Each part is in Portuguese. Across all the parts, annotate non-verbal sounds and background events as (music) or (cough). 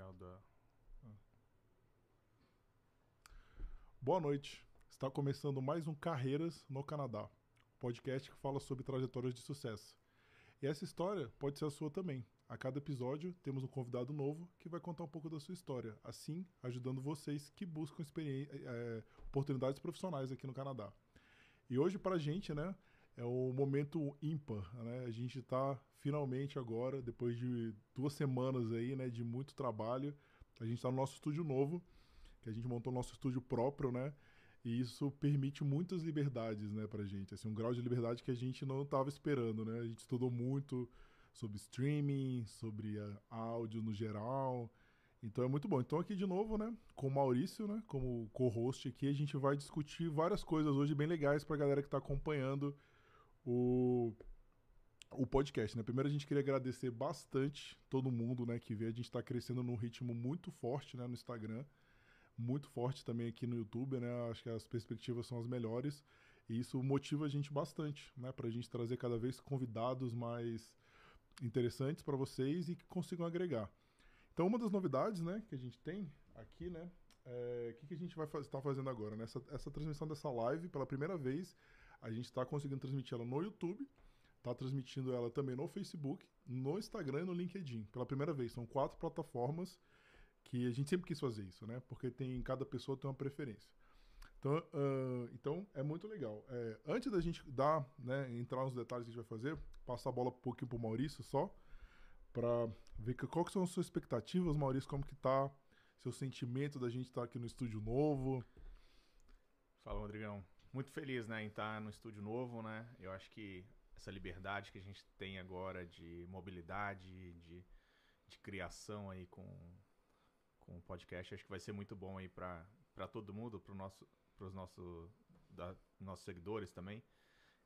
A... Boa noite. Está começando mais um Carreiras no Canadá, podcast que fala sobre trajetórias de sucesso. E essa história pode ser a sua também. A cada episódio temos um convidado novo que vai contar um pouco da sua história, assim ajudando vocês que buscam eh, oportunidades profissionais aqui no Canadá. E hoje pra gente, né, é o momento ímpar, né? A gente tá finalmente agora, depois de duas semanas aí, né, de muito trabalho, a gente tá no nosso estúdio novo, que a gente montou nosso estúdio próprio, né? E isso permite muitas liberdades, né, pra gente. Assim, um grau de liberdade que a gente não estava esperando, né? A gente estudou muito sobre streaming, sobre ah, áudio no geral. Então é muito bom. Então aqui de novo, né, com o Maurício, né, como co-host aqui, a gente vai discutir várias coisas hoje bem legais pra galera que tá acompanhando o o podcast, né? Primeiro a gente queria agradecer bastante todo mundo, né, que vê. A gente tá crescendo num ritmo muito forte, né, no Instagram muito forte também aqui no YouTube, né? Acho que as perspectivas são as melhores e isso motiva a gente bastante, né? A gente trazer cada vez convidados mais interessantes para vocês e que consigam agregar. Então, uma das novidades, né, que a gente tem aqui, né, é, o que, que a gente vai estar tá fazendo agora? Né? Essa, essa transmissão dessa live, pela primeira vez, a gente está conseguindo transmitir ela no YouTube, está transmitindo ela também no Facebook, no Instagram e no LinkedIn. Pela primeira vez, são quatro plataformas que a gente sempre quis fazer isso, né? Porque tem cada pessoa tem uma preferência. Então, ah, então é muito legal. É, antes da gente dar, né, entrar nos detalhes que a gente vai fazer, passar a bola um pouquinho pro Maurício só, para ver que, qual que são as suas expectativas, Maurício, como que tá seu sentimento da gente estar aqui no estúdio novo. Fala, Rodrigão. Muito feliz, né, em estar no estúdio novo, né? Eu acho que essa liberdade que a gente tem agora de mobilidade, de, de criação aí com, com o podcast, acho que vai ser muito bom aí para todo mundo, para nosso, os nosso, nossos seguidores também.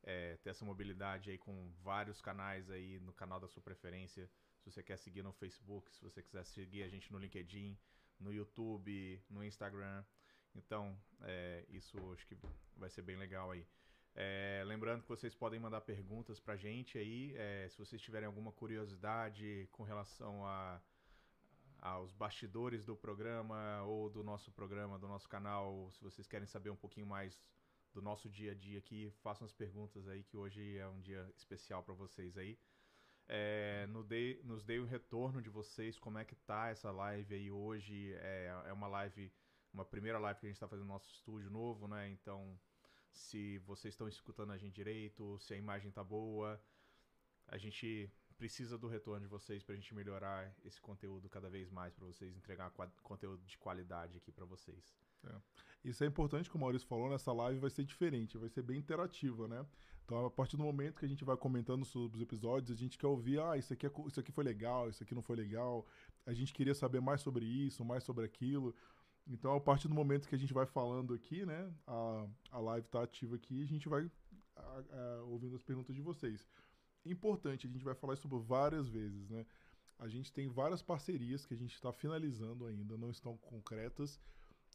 É, ter essa mobilidade aí com vários canais aí no canal da sua preferência. Se você quer seguir no Facebook, se você quiser seguir a gente no LinkedIn, no YouTube, no Instagram. Então, é, isso acho que vai ser bem legal aí. É, lembrando que vocês podem mandar perguntas pra gente aí, é, se vocês tiverem alguma curiosidade com relação a, aos bastidores do programa ou do nosso programa, do nosso canal, se vocês querem saber um pouquinho mais do nosso dia a dia aqui, façam as perguntas aí que hoje é um dia especial para vocês aí. É, no dei, nos dei o retorno de vocês, como é que tá essa live aí hoje. É, é uma live, uma primeira live que a gente está fazendo no nosso estúdio novo, né? Então se vocês estão escutando a gente direito, se a imagem tá boa. A gente precisa do retorno de vocês para a gente melhorar esse conteúdo cada vez mais, para vocês entregar conteúdo de qualidade aqui para vocês. É. Isso é importante, como o Maurício falou, nessa live vai ser diferente, vai ser bem interativa, né? Então, a partir do momento que a gente vai comentando sobre os episódios, a gente quer ouvir, ah, isso aqui, é, isso aqui foi legal, isso aqui não foi legal, a gente queria saber mais sobre isso, mais sobre aquilo. Então, a partir do momento que a gente vai falando aqui, né, a, a live está ativa aqui, a gente vai a, a, ouvindo as perguntas de vocês. Importante, a gente vai falar isso várias vezes, né? A gente tem várias parcerias que a gente está finalizando ainda, não estão concretas,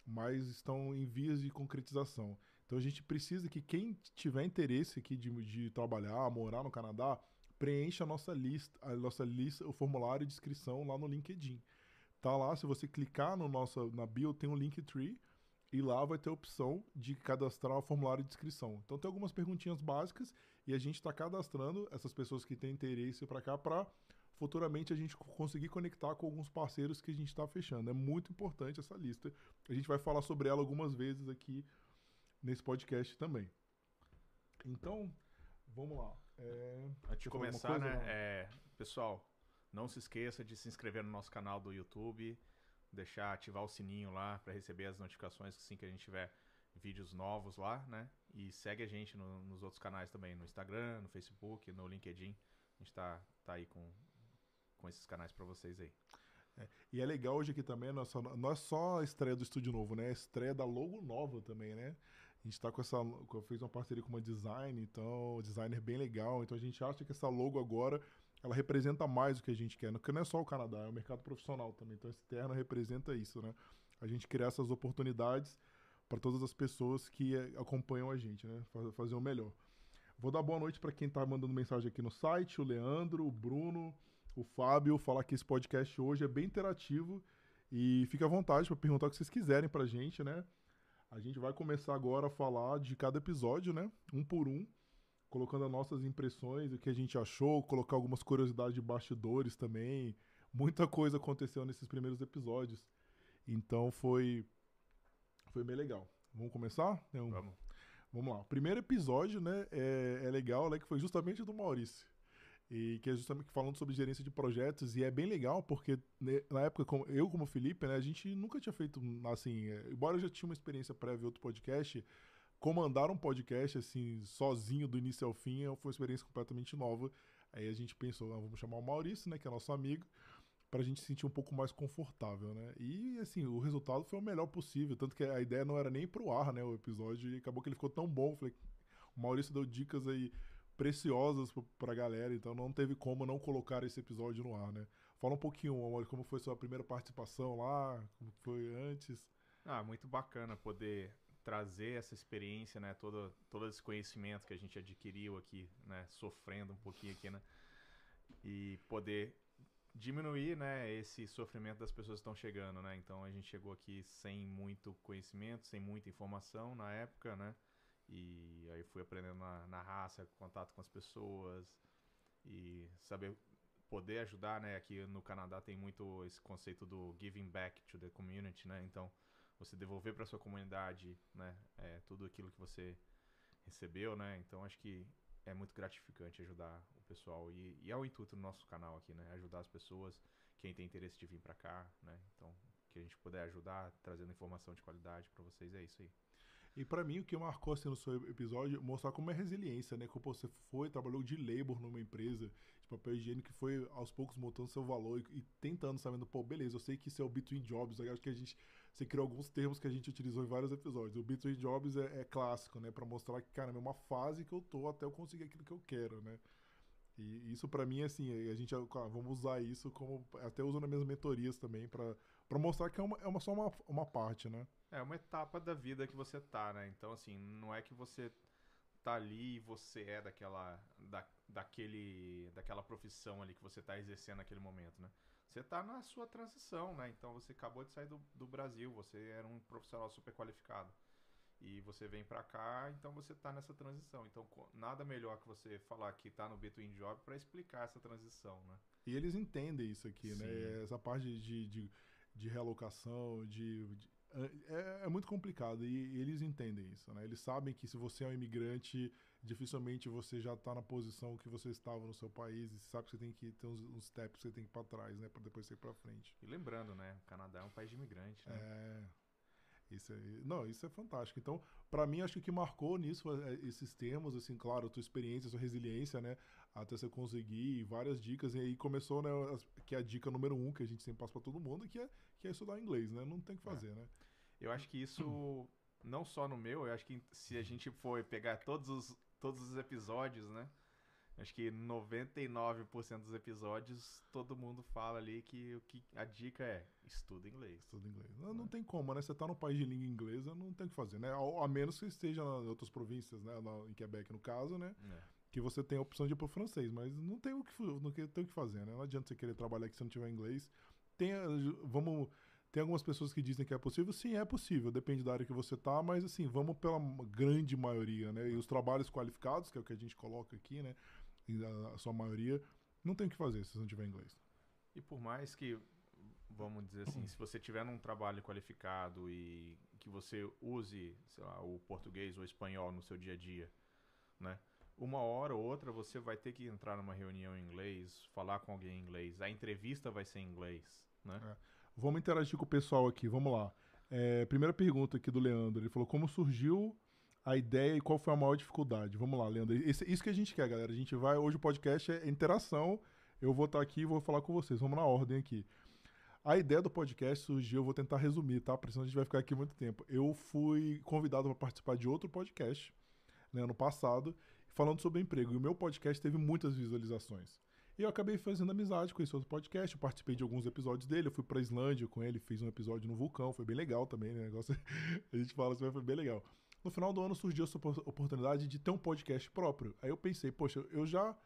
mas estão em vias de concretização. Então a gente precisa que quem tiver interesse aqui de, de trabalhar, morar no Canadá, preencha a nossa lista, a nossa lista, o formulário de inscrição lá no LinkedIn. Tá lá, se você clicar no nosso, na bio, tem um Linktree e lá vai ter a opção de cadastrar o formulário de inscrição. Então tem algumas perguntinhas básicas e a gente está cadastrando essas pessoas que têm interesse para cá para futuramente a gente conseguir conectar com alguns parceiros que a gente está fechando. É muito importante essa lista. A gente vai falar sobre ela algumas vezes aqui nesse podcast também. Então, vamos lá. É... Antes de começar, né, é... pessoal, não se esqueça de se inscrever no nosso canal do YouTube, deixar ativar o sininho lá para receber as notificações assim que a gente tiver vídeos novos lá, né? E segue a gente no, nos outros canais também, no Instagram, no Facebook, no LinkedIn. A gente tá, tá aí com, com esses canais para vocês aí. É, e é legal hoje aqui também, não é, só, não é só a estreia do estúdio novo, né? É a estreia da logo nova também, né? A gente tá com essa. fez uma parceria com uma design, então, designer bem legal. Então a gente acha que essa logo agora ela representa mais o que a gente quer, porque não é só o Canadá, é o mercado profissional também. Então, esse terno representa isso, né? A gente criar essas oportunidades para todas as pessoas que eh, acompanham a gente, né? Fazer o melhor. Vou dar boa noite para quem está mandando mensagem aqui no site, o Leandro, o Bruno, o Fábio, falar que esse podcast hoje é bem interativo e fique à vontade para perguntar o que vocês quiserem para a gente, né? A gente vai começar agora a falar de cada episódio, né? Um por um colocando as nossas impressões, o que a gente achou, colocar algumas curiosidades de bastidores também. Muita coisa aconteceu nesses primeiros episódios. Então foi foi bem legal. Vamos começar? Um... Vamos. Vamos lá. O primeiro episódio, né, é, é legal, né, que foi justamente do Maurício. E que é justamente falando sobre gerência de projetos, e é bem legal, porque né, na época, como, eu como Felipe, né, a gente nunca tinha feito, assim, é, embora eu já tinha uma experiência prévia em outro podcast, comandar um podcast assim, sozinho do início ao fim, foi uma experiência completamente nova. Aí a gente pensou, ah, vamos chamar o Maurício, né, que é nosso amigo, para a gente se sentir um pouco mais confortável, né? E assim, o resultado foi o melhor possível, tanto que a ideia não era nem pro ar, né, o episódio, e acabou que ele ficou tão bom, falei, o Maurício deu dicas aí preciosas pra galera, então não teve como não colocar esse episódio no ar, né? Fala um pouquinho, amor, como foi sua primeira participação lá, como foi antes. Ah, muito bacana poder trazer essa experiência, né, todo, todo esse conhecimento que a gente adquiriu aqui, né, sofrendo um pouquinho aqui, né, e poder diminuir, né, esse sofrimento das pessoas que estão chegando, né, então a gente chegou aqui sem muito conhecimento, sem muita informação na época, né, e aí fui aprendendo na, na raça, contato com as pessoas e saber poder ajudar, né, aqui no Canadá tem muito esse conceito do giving back to the community, né, então você devolver para sua comunidade, né, é, tudo aquilo que você recebeu, né? Então acho que é muito gratificante ajudar o pessoal e, e é o intuito do nosso canal aqui, né? Ajudar as pessoas, quem tem interesse de vir para cá, né? Então que a gente puder ajudar trazendo informação de qualidade para vocês é isso aí. E pra mim, o que marcou assim no seu episódio, mostrar como é resiliência, né? Como você foi, trabalhou de labor numa empresa de papel higiênico que foi aos poucos montando seu valor e, e tentando, sabendo, pô, beleza, eu sei que isso é o between jobs, acho que a gente, você criou alguns termos que a gente utilizou em vários episódios. O between jobs é, é clássico, né? Pra mostrar que, cara, é uma fase que eu tô até eu conseguir aquilo que eu quero, né? E isso pra mim, assim, a gente, claro, vamos usar isso como, até uso nas minhas mentorias também, pra mostrar que é, uma, é uma, só uma, uma parte, né? É uma etapa da vida que você tá, né? Então, assim, não é que você tá ali e você é daquela, da, daquele, daquela profissão ali que você tá exercendo naquele momento, né? Você tá na sua transição, né? Então, você acabou de sair do, do Brasil, você era um profissional super qualificado. E você vem pra cá, então você tá nessa transição. Então, nada melhor que você falar que tá no Between Job pra explicar essa transição, né? E eles entendem isso aqui, né? Sim. Essa parte de, de, de realocação, de. de- é, é muito complicado e eles entendem isso, né? Eles sabem que se você é um imigrante, dificilmente você já está na posição que você estava no seu país e sabe que você tem que ter uns, uns steps que você tem que ir para trás, né? Para depois ir para frente. E lembrando, né? O Canadá é um país de imigrante, né? É. Isso aí. Não, isso é fantástico. Então, para mim, acho que o que marcou nisso é, esses termos, assim, claro, a tua experiência, a sua resiliência, né? Até você conseguir várias dicas. E aí começou, né? que é a dica número um que a gente sempre passa para todo mundo, que é, que é estudar inglês, né? Não tem o que fazer, né? Eu acho que isso, não só no meu, eu acho que se a gente for pegar todos os, todos os episódios, né? Acho que 99% dos episódios todo mundo fala ali que, o que a dica é estuda inglês. Estuda inglês. Não, não tem como, né? Você tá no país de língua inglesa, não tem o que fazer, né? A, a menos que esteja em outras províncias, né? Na- em Quebec, no caso, né? É. que você tem a opção de ir pro francês, mas não tem o que, não tem o que fazer, né? Não adianta você querer trabalhar aqui se não tiver inglês. Tem, vamos, tem algumas pessoas que dizem que é possível, sim, é possível, depende da área que você tá, mas assim, vamos pela grande maioria, né? E os trabalhos qualificados, que é o que a gente coloca aqui, né? A, a sua maioria, não tem o que fazer se você não tiver inglês. E por mais que, vamos dizer assim, se você tiver num trabalho qualificado e que você use, sei lá, o português ou o espanhol no seu dia a dia, né? Uma hora ou outra você vai ter que entrar numa reunião em inglês, falar com alguém em inglês, a entrevista vai ser em inglês, né? É. Vamos interagir com o pessoal aqui, vamos lá. É, primeira pergunta aqui do Leandro, ele falou como surgiu a ideia e qual foi a maior dificuldade. Vamos lá, Leandro. Esse- isso que a gente quer, galera. A gente vai. Hoje o podcast é interação. Eu vou estar aqui e vou falar com vocês. Vamos na ordem aqui. A ideia do podcast surgiu, eu vou tentar resumir, tá? Porque senão a gente vai ficar aqui muito tempo. Eu fui convidado para participar de outro podcast, né, ano passado, falando sobre emprego. E o meu podcast teve muitas visualizações. E eu acabei fazendo amizade com esse outro podcast. Eu participei de alguns episódios dele. Eu fui pra Islândia com ele, fiz um episódio no vulcão. Foi bem legal também, né? Negócio, (laughs) a gente fala assim, mas foi bem legal. No final do ano surgiu essa opor- oportunidade de ter um podcast próprio. Aí eu pensei, poxa, eu já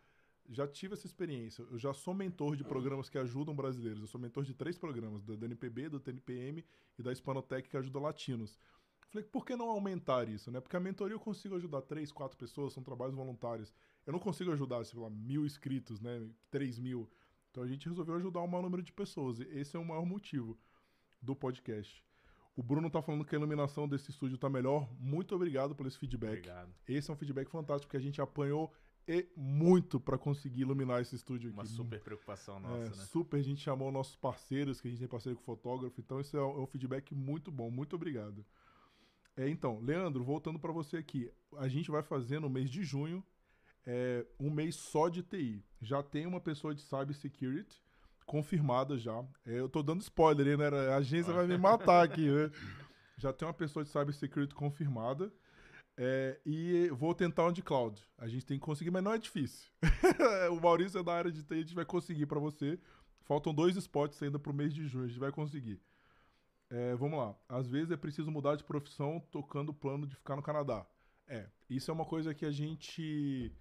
já tive essa experiência. Eu já sou mentor de programas que ajudam brasileiros. Eu sou mentor de três programas, da da NPB, do TNPM e da Hispanotec, que ajuda latinos. Falei, por que não aumentar isso, né? Porque a mentoria eu consigo ajudar três, quatro pessoas, são trabalhos voluntários. Eu não consigo ajudar, sei lá, mil inscritos, né? Três mil. Então a gente resolveu ajudar o maior número de pessoas. E esse é o maior motivo do podcast. O Bruno tá falando que a iluminação desse estúdio tá melhor. Muito obrigado por esse feedback. Obrigado. Esse é um feedback fantástico, porque a gente apanhou e muito para conseguir iluminar esse estúdio aqui. Uma super preocupação nossa, É, né? Super, a gente chamou nossos parceiros, que a gente tem parceiro com fotógrafo, então isso é um, é um feedback muito bom, muito obrigado. É, então, Leandro, voltando para você aqui, a gente vai fazer no mês de junho é, um mês só de TI. Já tem uma pessoa de cybersecurity confirmada já. É, eu tô dando spoiler, né? A agência vai me matar aqui, né? (laughs) Já tem uma pessoa de cybersecurity confirmada. É, e vou tentar um de cloud. A gente tem que conseguir, mas não é difícil. (laughs) o Maurício é da área de TI, a gente vai conseguir para você. Faltam dois spots ainda pro mês de junho, a gente vai conseguir. É, vamos lá. Às vezes é preciso mudar de profissão tocando o plano de ficar no Canadá. É, isso é uma coisa que a gente.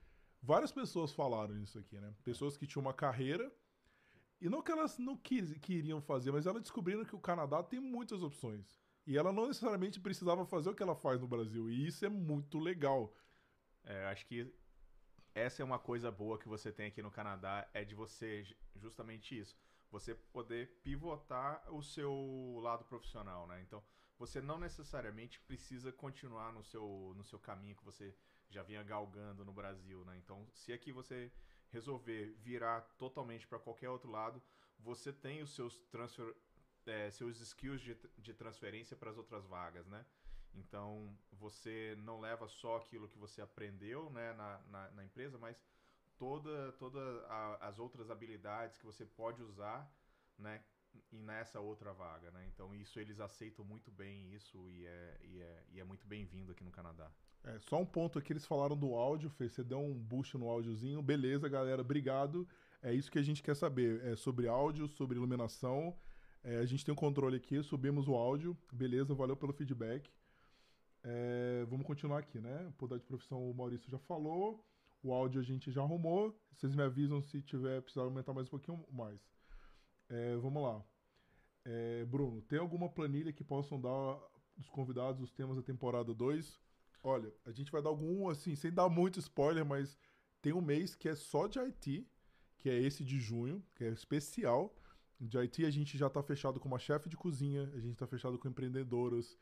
Várias pessoas falaram isso aqui, né? Pessoas que tinham uma carreira. E não que elas não quis, queriam fazer, mas elas descobriram que o Canadá tem muitas opções. E ela não necessariamente precisava fazer o que ela faz no Brasil. E isso é muito legal. É, acho que essa é uma coisa boa que você tem aqui no Canadá, é de você, ju- justamente isso, você poder pivotar o seu lado profissional, né? Então, você não necessariamente precisa continuar no seu, no seu caminho que você já vinha galgando no Brasil, né? Então, se aqui você resolver virar totalmente para qualquer outro lado, você tem os seus transfer, é, seus skills de, de transferência para as outras vagas, né? Então, você não leva só aquilo que você aprendeu né, na, na, na empresa, mas toda, toda as outras habilidades que você pode usar né, e nessa outra vaga. Né? Então, isso eles aceitam muito bem isso e é, e é, e é muito bem-vindo aqui no Canadá. É, só um ponto aqui, eles falaram do áudio, Fê, você deu um boost no áudiozinho. Beleza, galera, obrigado. É isso que a gente quer saber, é sobre áudio, sobre iluminação. É, a gente tem um controle aqui, subimos o áudio. Beleza, valeu pelo feedback. É, vamos continuar aqui, né? Poder de profissão o Maurício já falou. O áudio a gente já arrumou. Vocês me avisam se tiver precisar aumentar mais um pouquinho mais. É, vamos lá. É, Bruno, tem alguma planilha que possam dar dos convidados os temas da temporada 2? Olha, a gente vai dar algum, assim, sem dar muito spoiler, mas tem um mês que é só de IT, que é esse de junho, que é especial. De IT a gente já está fechado com uma chefe de cozinha, a gente está fechado com empreendedoras,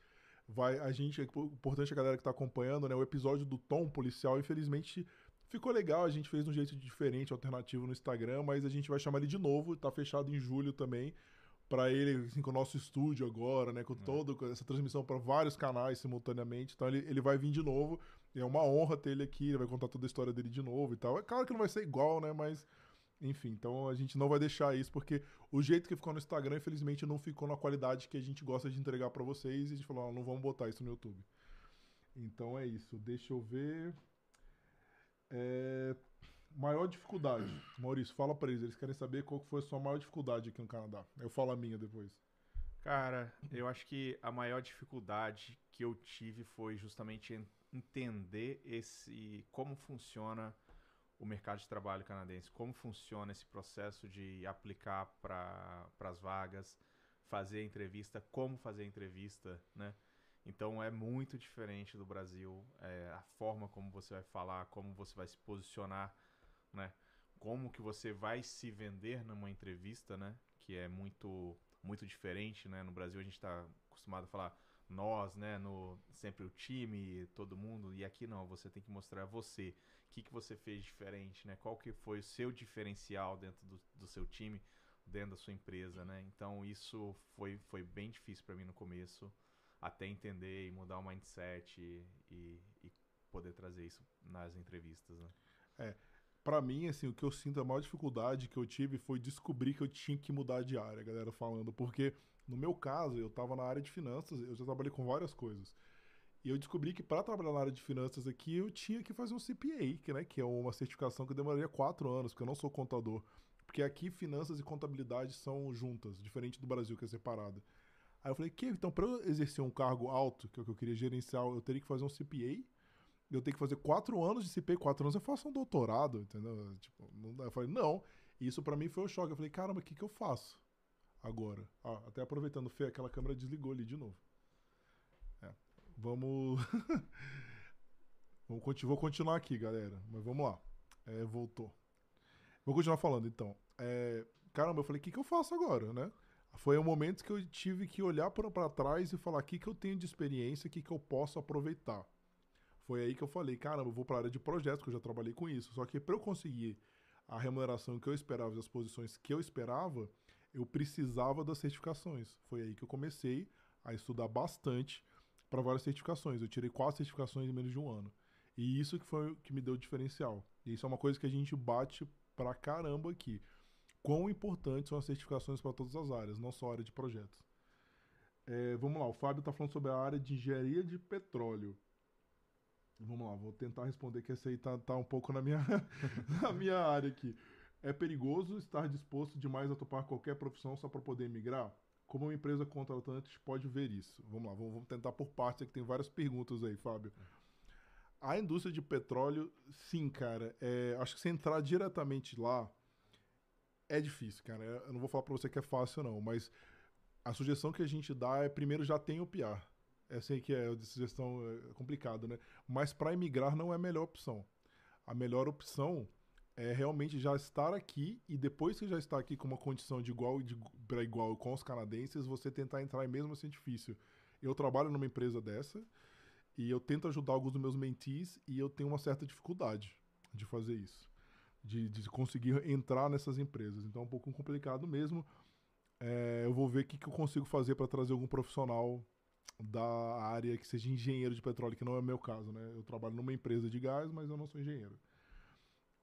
vai a gente é importante a galera que está acompanhando né o episódio do tom policial infelizmente ficou legal a gente fez de um jeito diferente alternativo no Instagram mas a gente vai chamar ele de novo está fechado em julho também para ele assim, com o nosso estúdio agora né com todo com essa transmissão para vários canais simultaneamente então ele, ele vai vir de novo é uma honra ter ele aqui ele vai contar toda a história dele de novo e tal é claro que não vai ser igual né mas enfim, então a gente não vai deixar isso, porque o jeito que ficou no Instagram, infelizmente, não ficou na qualidade que a gente gosta de entregar para vocês. E a gente falou, ah, não vamos botar isso no YouTube. Então é isso. Deixa eu ver. É... Maior dificuldade. Maurício, fala para eles. Eles querem saber qual foi a sua maior dificuldade aqui no Canadá. Eu falo a minha depois. Cara, eu acho que a maior dificuldade que eu tive foi justamente en- entender esse como funciona o mercado de trabalho canadense, como funciona esse processo de aplicar para as vagas, fazer a entrevista, como fazer a entrevista, né? Então é muito diferente do Brasil, é, a forma como você vai falar, como você vai se posicionar, né? Como que você vai se vender numa entrevista, né? Que é muito muito diferente, né? No Brasil a gente está acostumado a falar nós, né? No sempre o time, todo mundo e aqui não. Você tem que mostrar você, o que que você fez diferente, né? Qual que foi o seu diferencial dentro do, do seu time, dentro da sua empresa, né? Então isso foi foi bem difícil para mim no começo, até entender e mudar o mindset e, e, e poder trazer isso nas entrevistas, né? Pra mim, assim, o que eu sinto, a maior dificuldade que eu tive foi descobrir que eu tinha que mudar de área, galera falando. Porque, no meu caso, eu tava na área de finanças, eu já trabalhei com várias coisas. E eu descobri que para trabalhar na área de finanças aqui, eu tinha que fazer um CPA, que, né, que é uma certificação que demoraria quatro anos, porque eu não sou contador. Porque aqui finanças e contabilidade são juntas, diferente do Brasil, que é separado. Aí eu falei, que então, para eu exercer um cargo alto, que é o que eu queria gerenciar, eu teria que fazer um CPA eu tenho que fazer quatro anos de CP, quatro anos eu faço um doutorado, entendeu? Tipo, não dá. Eu falei, não. Isso pra mim foi um choque. Eu falei, caramba, o que, que eu faço agora? Ah, até aproveitando, Fê, aquela câmera desligou ali de novo. É, vamos. (laughs) vamos vou continuar aqui, galera. Mas vamos lá. É, voltou. Vou continuar falando, então. É, caramba, eu falei, o que, que eu faço agora, né? Foi um momento que eu tive que olhar pra trás e falar o que, que eu tenho de experiência, o que, que eu posso aproveitar. Foi aí que eu falei, caramba, eu vou para a área de projetos, que eu já trabalhei com isso. Só que para eu conseguir a remuneração que eu esperava as posições que eu esperava, eu precisava das certificações. Foi aí que eu comecei a estudar bastante para várias certificações. Eu tirei quatro certificações em menos de um ano. E isso que foi o que me deu o diferencial. E isso é uma coisa que a gente bate pra caramba aqui. Quão importantes são as certificações para todas as áreas, não só a área de projetos. É, vamos lá, o Fábio está falando sobre a área de engenharia de petróleo. Vamos lá, vou tentar responder que essa aí tá, tá um pouco na minha, (laughs) na minha área aqui. É perigoso estar disposto demais a topar qualquer profissão só para poder migrar? Como uma empresa contratante pode ver isso? Vamos lá, vamos, vamos tentar por partes, que tem várias perguntas aí, Fábio. A indústria de petróleo, sim, cara. é, acho que se entrar diretamente lá, é difícil, cara. Eu não vou falar para você que é fácil, não, mas a sugestão que a gente dá é primeiro já tem o PR. Eu sei que é sugestão é, complicada, né? Mas para emigrar não é a melhor opção. A melhor opção é realmente já estar aqui e depois que já está aqui com uma condição de igual para igual com os canadenses, você tentar entrar mesmo assim é difícil. Eu trabalho numa empresa dessa e eu tento ajudar alguns dos meus mentees e eu tenho uma certa dificuldade de fazer isso, de, de conseguir entrar nessas empresas. Então é um pouco complicado mesmo. É, eu vou ver o que, que eu consigo fazer para trazer algum profissional da área que seja engenheiro de petróleo, que não é o meu caso, né? Eu trabalho numa empresa de gás, mas eu não sou engenheiro.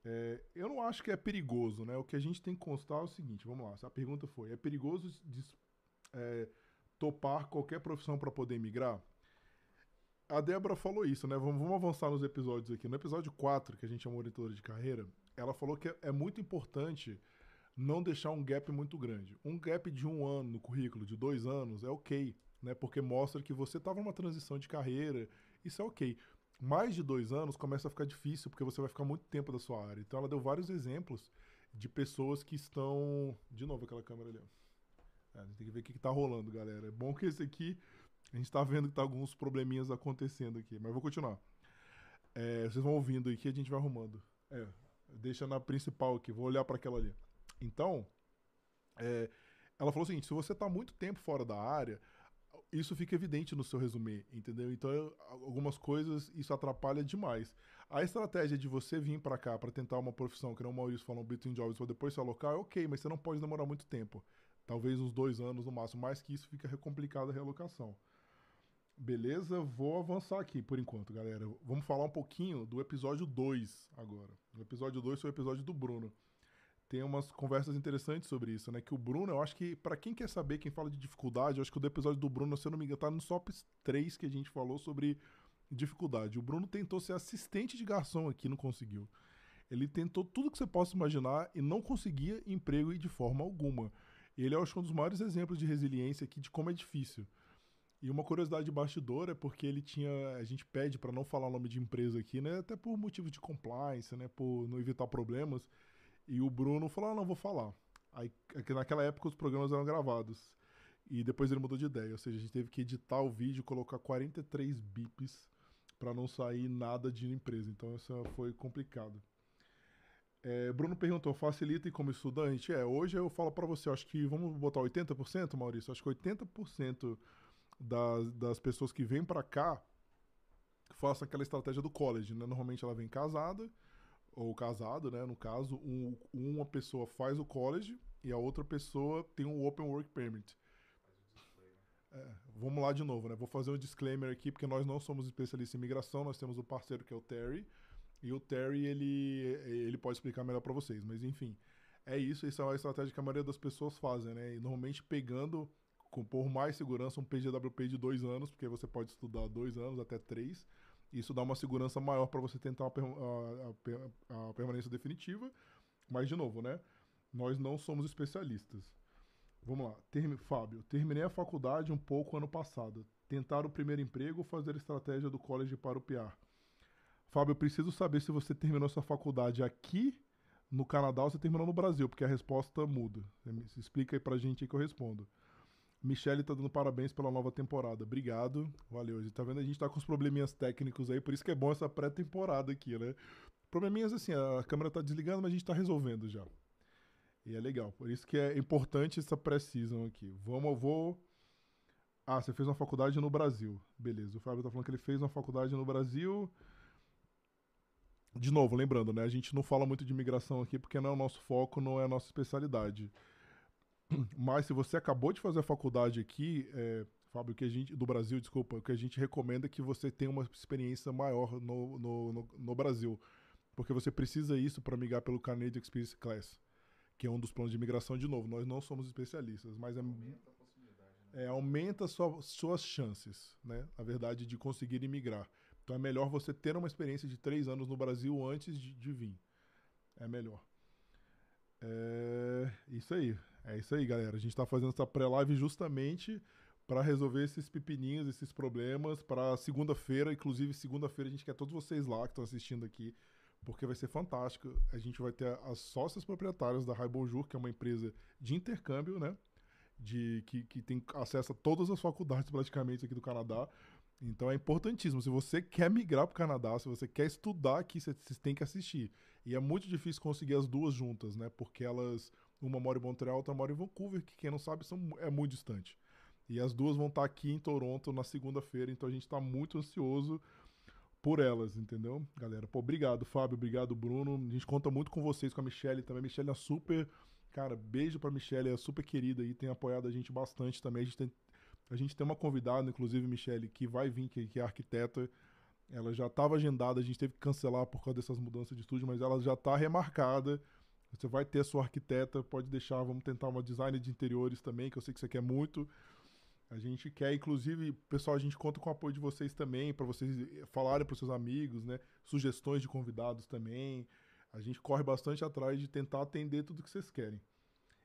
É, eu não acho que é perigoso, né? O que a gente tem que constar é o seguinte, vamos lá. A pergunta foi: é perigoso é, topar qualquer profissão para poder migrar? A Débora falou isso, né? Vamos, vamos avançar nos episódios aqui. No episódio 4, que a gente é monitora de carreira, ela falou que é, muito importante não deixar um gap muito grande. Um gap de um ano no currículo, de dois anos, é ok, né? Porque mostra que você estava numa transição de carreira, isso é ok. Mais de dois anos começa a ficar difícil, porque você vai ficar muito tempo da sua área. Então ela deu vários exemplos de pessoas que estão. De novo aquela câmera ali, ó. É, a gente tem que ver o que, que tá rolando, galera. É bom que esse aqui. A gente tá vendo que tá alguns probleminhas acontecendo aqui, mas vou continuar. É, vocês vão ouvindo aí que a gente vai arrumando. É, deixa na principal aqui, vou olhar para aquela ali. Então, é, ela falou o seguinte: se você tá muito tempo fora da área, isso fica evidente no seu resumê, entendeu? Então, algumas coisas isso atrapalha demais. A estratégia de você vir para cá para tentar uma profissão, que não o Maurício falou, between jobs, para depois se alocar, é ok, mas você não pode demorar muito tempo. Talvez uns dois anos no máximo, mais que isso fica complicada a realocação. Beleza, vou avançar aqui por enquanto, galera. Vamos falar um pouquinho do episódio 2 agora. O episódio 2 foi o episódio do Bruno. Tem umas conversas interessantes sobre isso, né? Que o Bruno, eu acho que, pra quem quer saber, quem fala de dificuldade, eu acho que o do episódio do Bruno, se eu não me engano, tá no top 3 que a gente falou sobre dificuldade. O Bruno tentou ser assistente de garçom aqui, não conseguiu. Ele tentou tudo que você possa imaginar e não conseguia emprego de forma alguma. Ele é, acho um dos maiores exemplos de resiliência aqui, de como é difícil. E uma curiosidade de bastidor é porque ele tinha. A gente pede para não falar o nome de empresa aqui, né? Até por motivo de compliance, né? Por não evitar problemas. E o Bruno falou: ah, não, vou falar. Aí, é que naquela época os programas eram gravados. E depois ele mudou de ideia. Ou seja, a gente teve que editar o vídeo colocar 43 bips para não sair nada de empresa. Então isso foi complicado. É, Bruno perguntou, facilita e como estudante? É, hoje eu falo para você, acho que vamos botar 80%, Maurício? Acho que 80% das, das pessoas que vêm para cá façam aquela estratégia do college, né? Normalmente ela vem casada, ou casado, né? No caso, um- uma pessoa faz o college e a outra pessoa tem um Open Work Permit. É, vamos lá de novo, né? Vou fazer um disclaimer aqui, porque nós não somos especialistas em imigração, nós temos o parceiro que é o Terry, e o Terry, ele, ele pode explicar melhor para vocês, mas enfim. É isso, isso é uma estratégia que a maioria das pessoas fazem, né? E normalmente pegando, com por mais segurança, um PGWP de dois anos, porque você pode estudar dois anos, até três. Isso dá uma segurança maior para você tentar a, a- a per- a permanência definitiva. Mas, de novo, né? Nós não somos especialistas. Vamos lá. Fábio, terminei a faculdade um pouco ano passado. Tentar o primeiro emprego ou fazer estratégia do college para o PR? Fábio, eu preciso saber se você terminou sua faculdade aqui no Canadá ou você terminou no Brasil, porque a resposta muda. Se explica aí pra gente aí que eu respondo. Michele tá dando parabéns pela nova temporada. Obrigado. Valeu. Tá vendo? A gente tá com os probleminhas técnicos aí, por isso que é bom essa pré-temporada aqui, né? Probleminhas assim, a câmera tá desligando, mas a gente tá resolvendo já. E é legal. Por isso que é importante essa pré-season aqui. Vamos, eu vou. Ah, você fez uma faculdade no Brasil. Beleza. O Fábio tá falando que ele fez uma faculdade no Brasil. De novo, lembrando, né? A gente não fala muito de imigração aqui porque não é o nosso foco, não é a nossa especialidade. (clears throat) Mas se você acabou de fazer a faculdade aqui, é, Fábio, que a gente, do Brasil, desculpa, o que a gente recomenda é que você tenha uma experiência maior no, no, no, no Brasil. Porque você precisa isso para migrar pelo Canadian Experience Class, que é um dos planos de imigração. De novo, nós não somos especialistas, mas é, é, aumenta sua, suas chances, né? Na verdade, de conseguir imigrar. Então é melhor você ter uma experiência de três anos no Brasil antes de, de vir. É melhor. É isso aí. É isso aí, galera. A gente está fazendo essa pré-live justamente para resolver esses pepininhos, esses problemas para segunda-feira. Inclusive, segunda-feira a gente quer todos vocês lá que estão assistindo aqui, porque vai ser fantástico. A gente vai ter as sócias proprietárias da Rai Bonjour, que é uma empresa de intercâmbio, né? De, que, que tem acesso a todas as faculdades praticamente aqui do Canadá. Então é importantíssimo. Se você quer migrar para o Canadá, se você quer estudar aqui, você, você tem que assistir. E é muito difícil conseguir as duas juntas, né? Porque elas, uma mora em Montreal, outra mora em Vancouver, que quem não sabe são, é muito distante. E as duas vão estar aqui em Toronto na segunda-feira, então a gente está muito ansioso por elas, entendeu? Galera, pô, obrigado, Fábio, obrigado, Bruno. A gente conta muito com vocês, com a Michelle também. A Michelle é super. Cara, beijo pra Michelle, é super querida aí, tem apoiado a gente bastante também. A gente tem A gente tem uma convidada, inclusive, Michele, que vai vir, que, que é arquiteta. Ela já estava agendada, a gente teve que cancelar por causa dessas mudanças de estúdio, mas ela já está remarcada. Você vai ter a sua arquiteta, pode deixar, vamos tentar uma design de interiores também, que eu sei que você quer muito. A gente quer, inclusive, pessoal, a gente conta com o apoio de vocês também, para vocês falarem para seus amigos, né? Sugestões de convidados também. A gente corre bastante atrás de tentar atender tudo que vocês querem.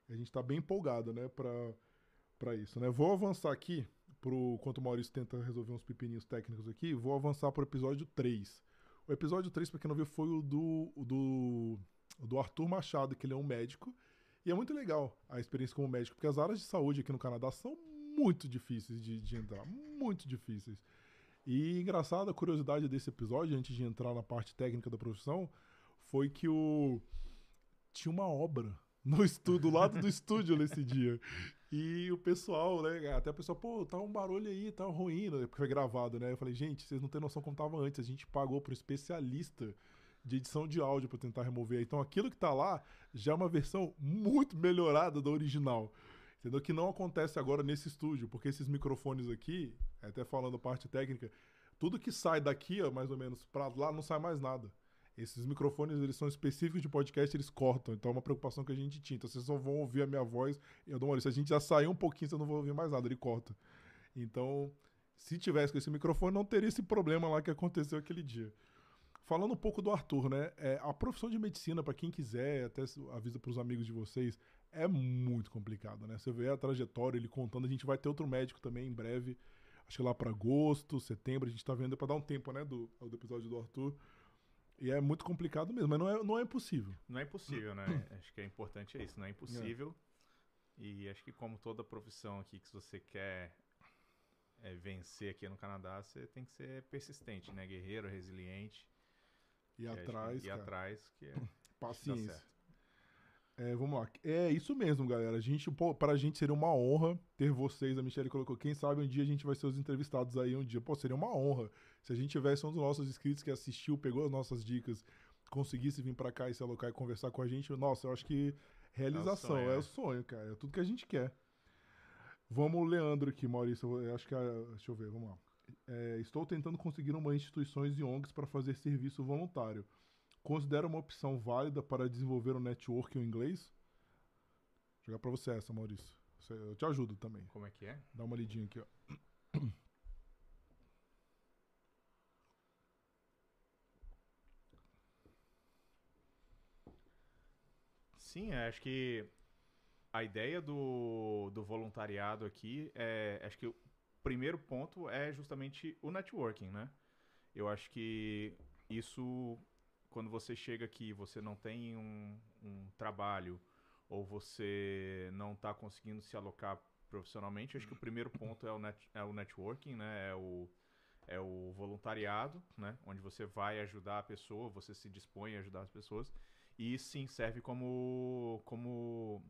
A gente está bem empolgado, né, para isso, né? Vou avançar aqui, pro, enquanto o Maurício tenta resolver uns pepininhos técnicos aqui, vou avançar para o episódio 3. O episódio 3, para quem não viu, foi o do, o do, do Arthur Machado, que ele é um médico. E é muito legal a experiência como médico, porque as áreas de saúde aqui no Canadá são muito difíceis de, de entrar, muito difíceis. E engraçado, a curiosidade desse episódio, antes de entrar na parte técnica da profissão, foi que o tinha uma obra (laughs) no estúdio, do lado do estúdio nesse dia. E o pessoal, né? Até o pessoal, pô, tá um barulho aí, tá ruim, né, porque foi gravado, né? Eu falei, gente, vocês não têm noção como tava antes. A gente pagou um especialista de edição de áudio para tentar remover. Então aquilo que tá lá já é uma versão muito melhorada da original. Entendeu? Que não acontece agora nesse estúdio, porque esses microfones aqui, até falando parte técnica, tudo que sai daqui, ó, mais ou menos, para lá não sai mais nada. Esses microfones, eles são específicos de podcast, eles cortam. Então é uma preocupação que a gente tinha. Então vocês só vão ouvir a minha voz. Eu dou uma Se a gente já saiu um pouquinho, você não vai ouvir mais nada, ele corta. Então, se tivesse com esse microfone, não teria esse problema lá que aconteceu aquele dia. Falando um pouco do Arthur, né? É, a profissão de medicina, para quem quiser, até avisa para os amigos de vocês, é muito complicado, né? Você vê a trajetória, ele contando, a gente vai ter outro médico também em breve, acho que lá para agosto, setembro, a gente tá vendo para dar um tempo, né, do, do episódio do Arthur. E é muito complicado mesmo, mas não é, não é impossível. Não é impossível, né? (clears throat) acho que é importante é isso, não é impossível. É. E acho que como toda profissão aqui que você quer é, vencer aqui no Canadá, você tem que ser persistente, né? Guerreiro, resiliente. E atrás, E atrás, que é... (coughs) Paciência. É, vamos lá. É isso mesmo, galera. A gente, pô, pra gente seria uma honra ter vocês. A Michelle colocou. Quem sabe um dia a gente vai ser os entrevistados aí um dia. Pô, seria uma honra. Se a gente tivesse um dos nossos inscritos que assistiu, pegou as nossas dicas, conseguisse vir para cá e se alocar e conversar com a gente, nossa, eu acho que realização. É o sonho, é o é. sonho cara. É tudo que a gente quer. Vamos, Leandro aqui, Maurício. Eu acho que. Deixa eu ver, vamos lá. É, estou tentando conseguir uma instituições e ONGs para fazer serviço voluntário considera uma opção válida para desenvolver um network em inglês? Vou jogar para você essa, Maurício. Eu te ajudo também. Como é que é? Dá uma lidinha aqui, ó. (coughs) Sim, acho que a ideia do, do voluntariado aqui é. Acho que primeiro ponto é justamente o networking, né? Eu acho que isso quando você chega aqui você não tem um, um trabalho ou você não está conseguindo se alocar profissionalmente, acho que o primeiro ponto é o, net, é o networking, né? É o, é o voluntariado, né? Onde você vai ajudar a pessoa, você se dispõe a ajudar as pessoas. E sim, serve como, como,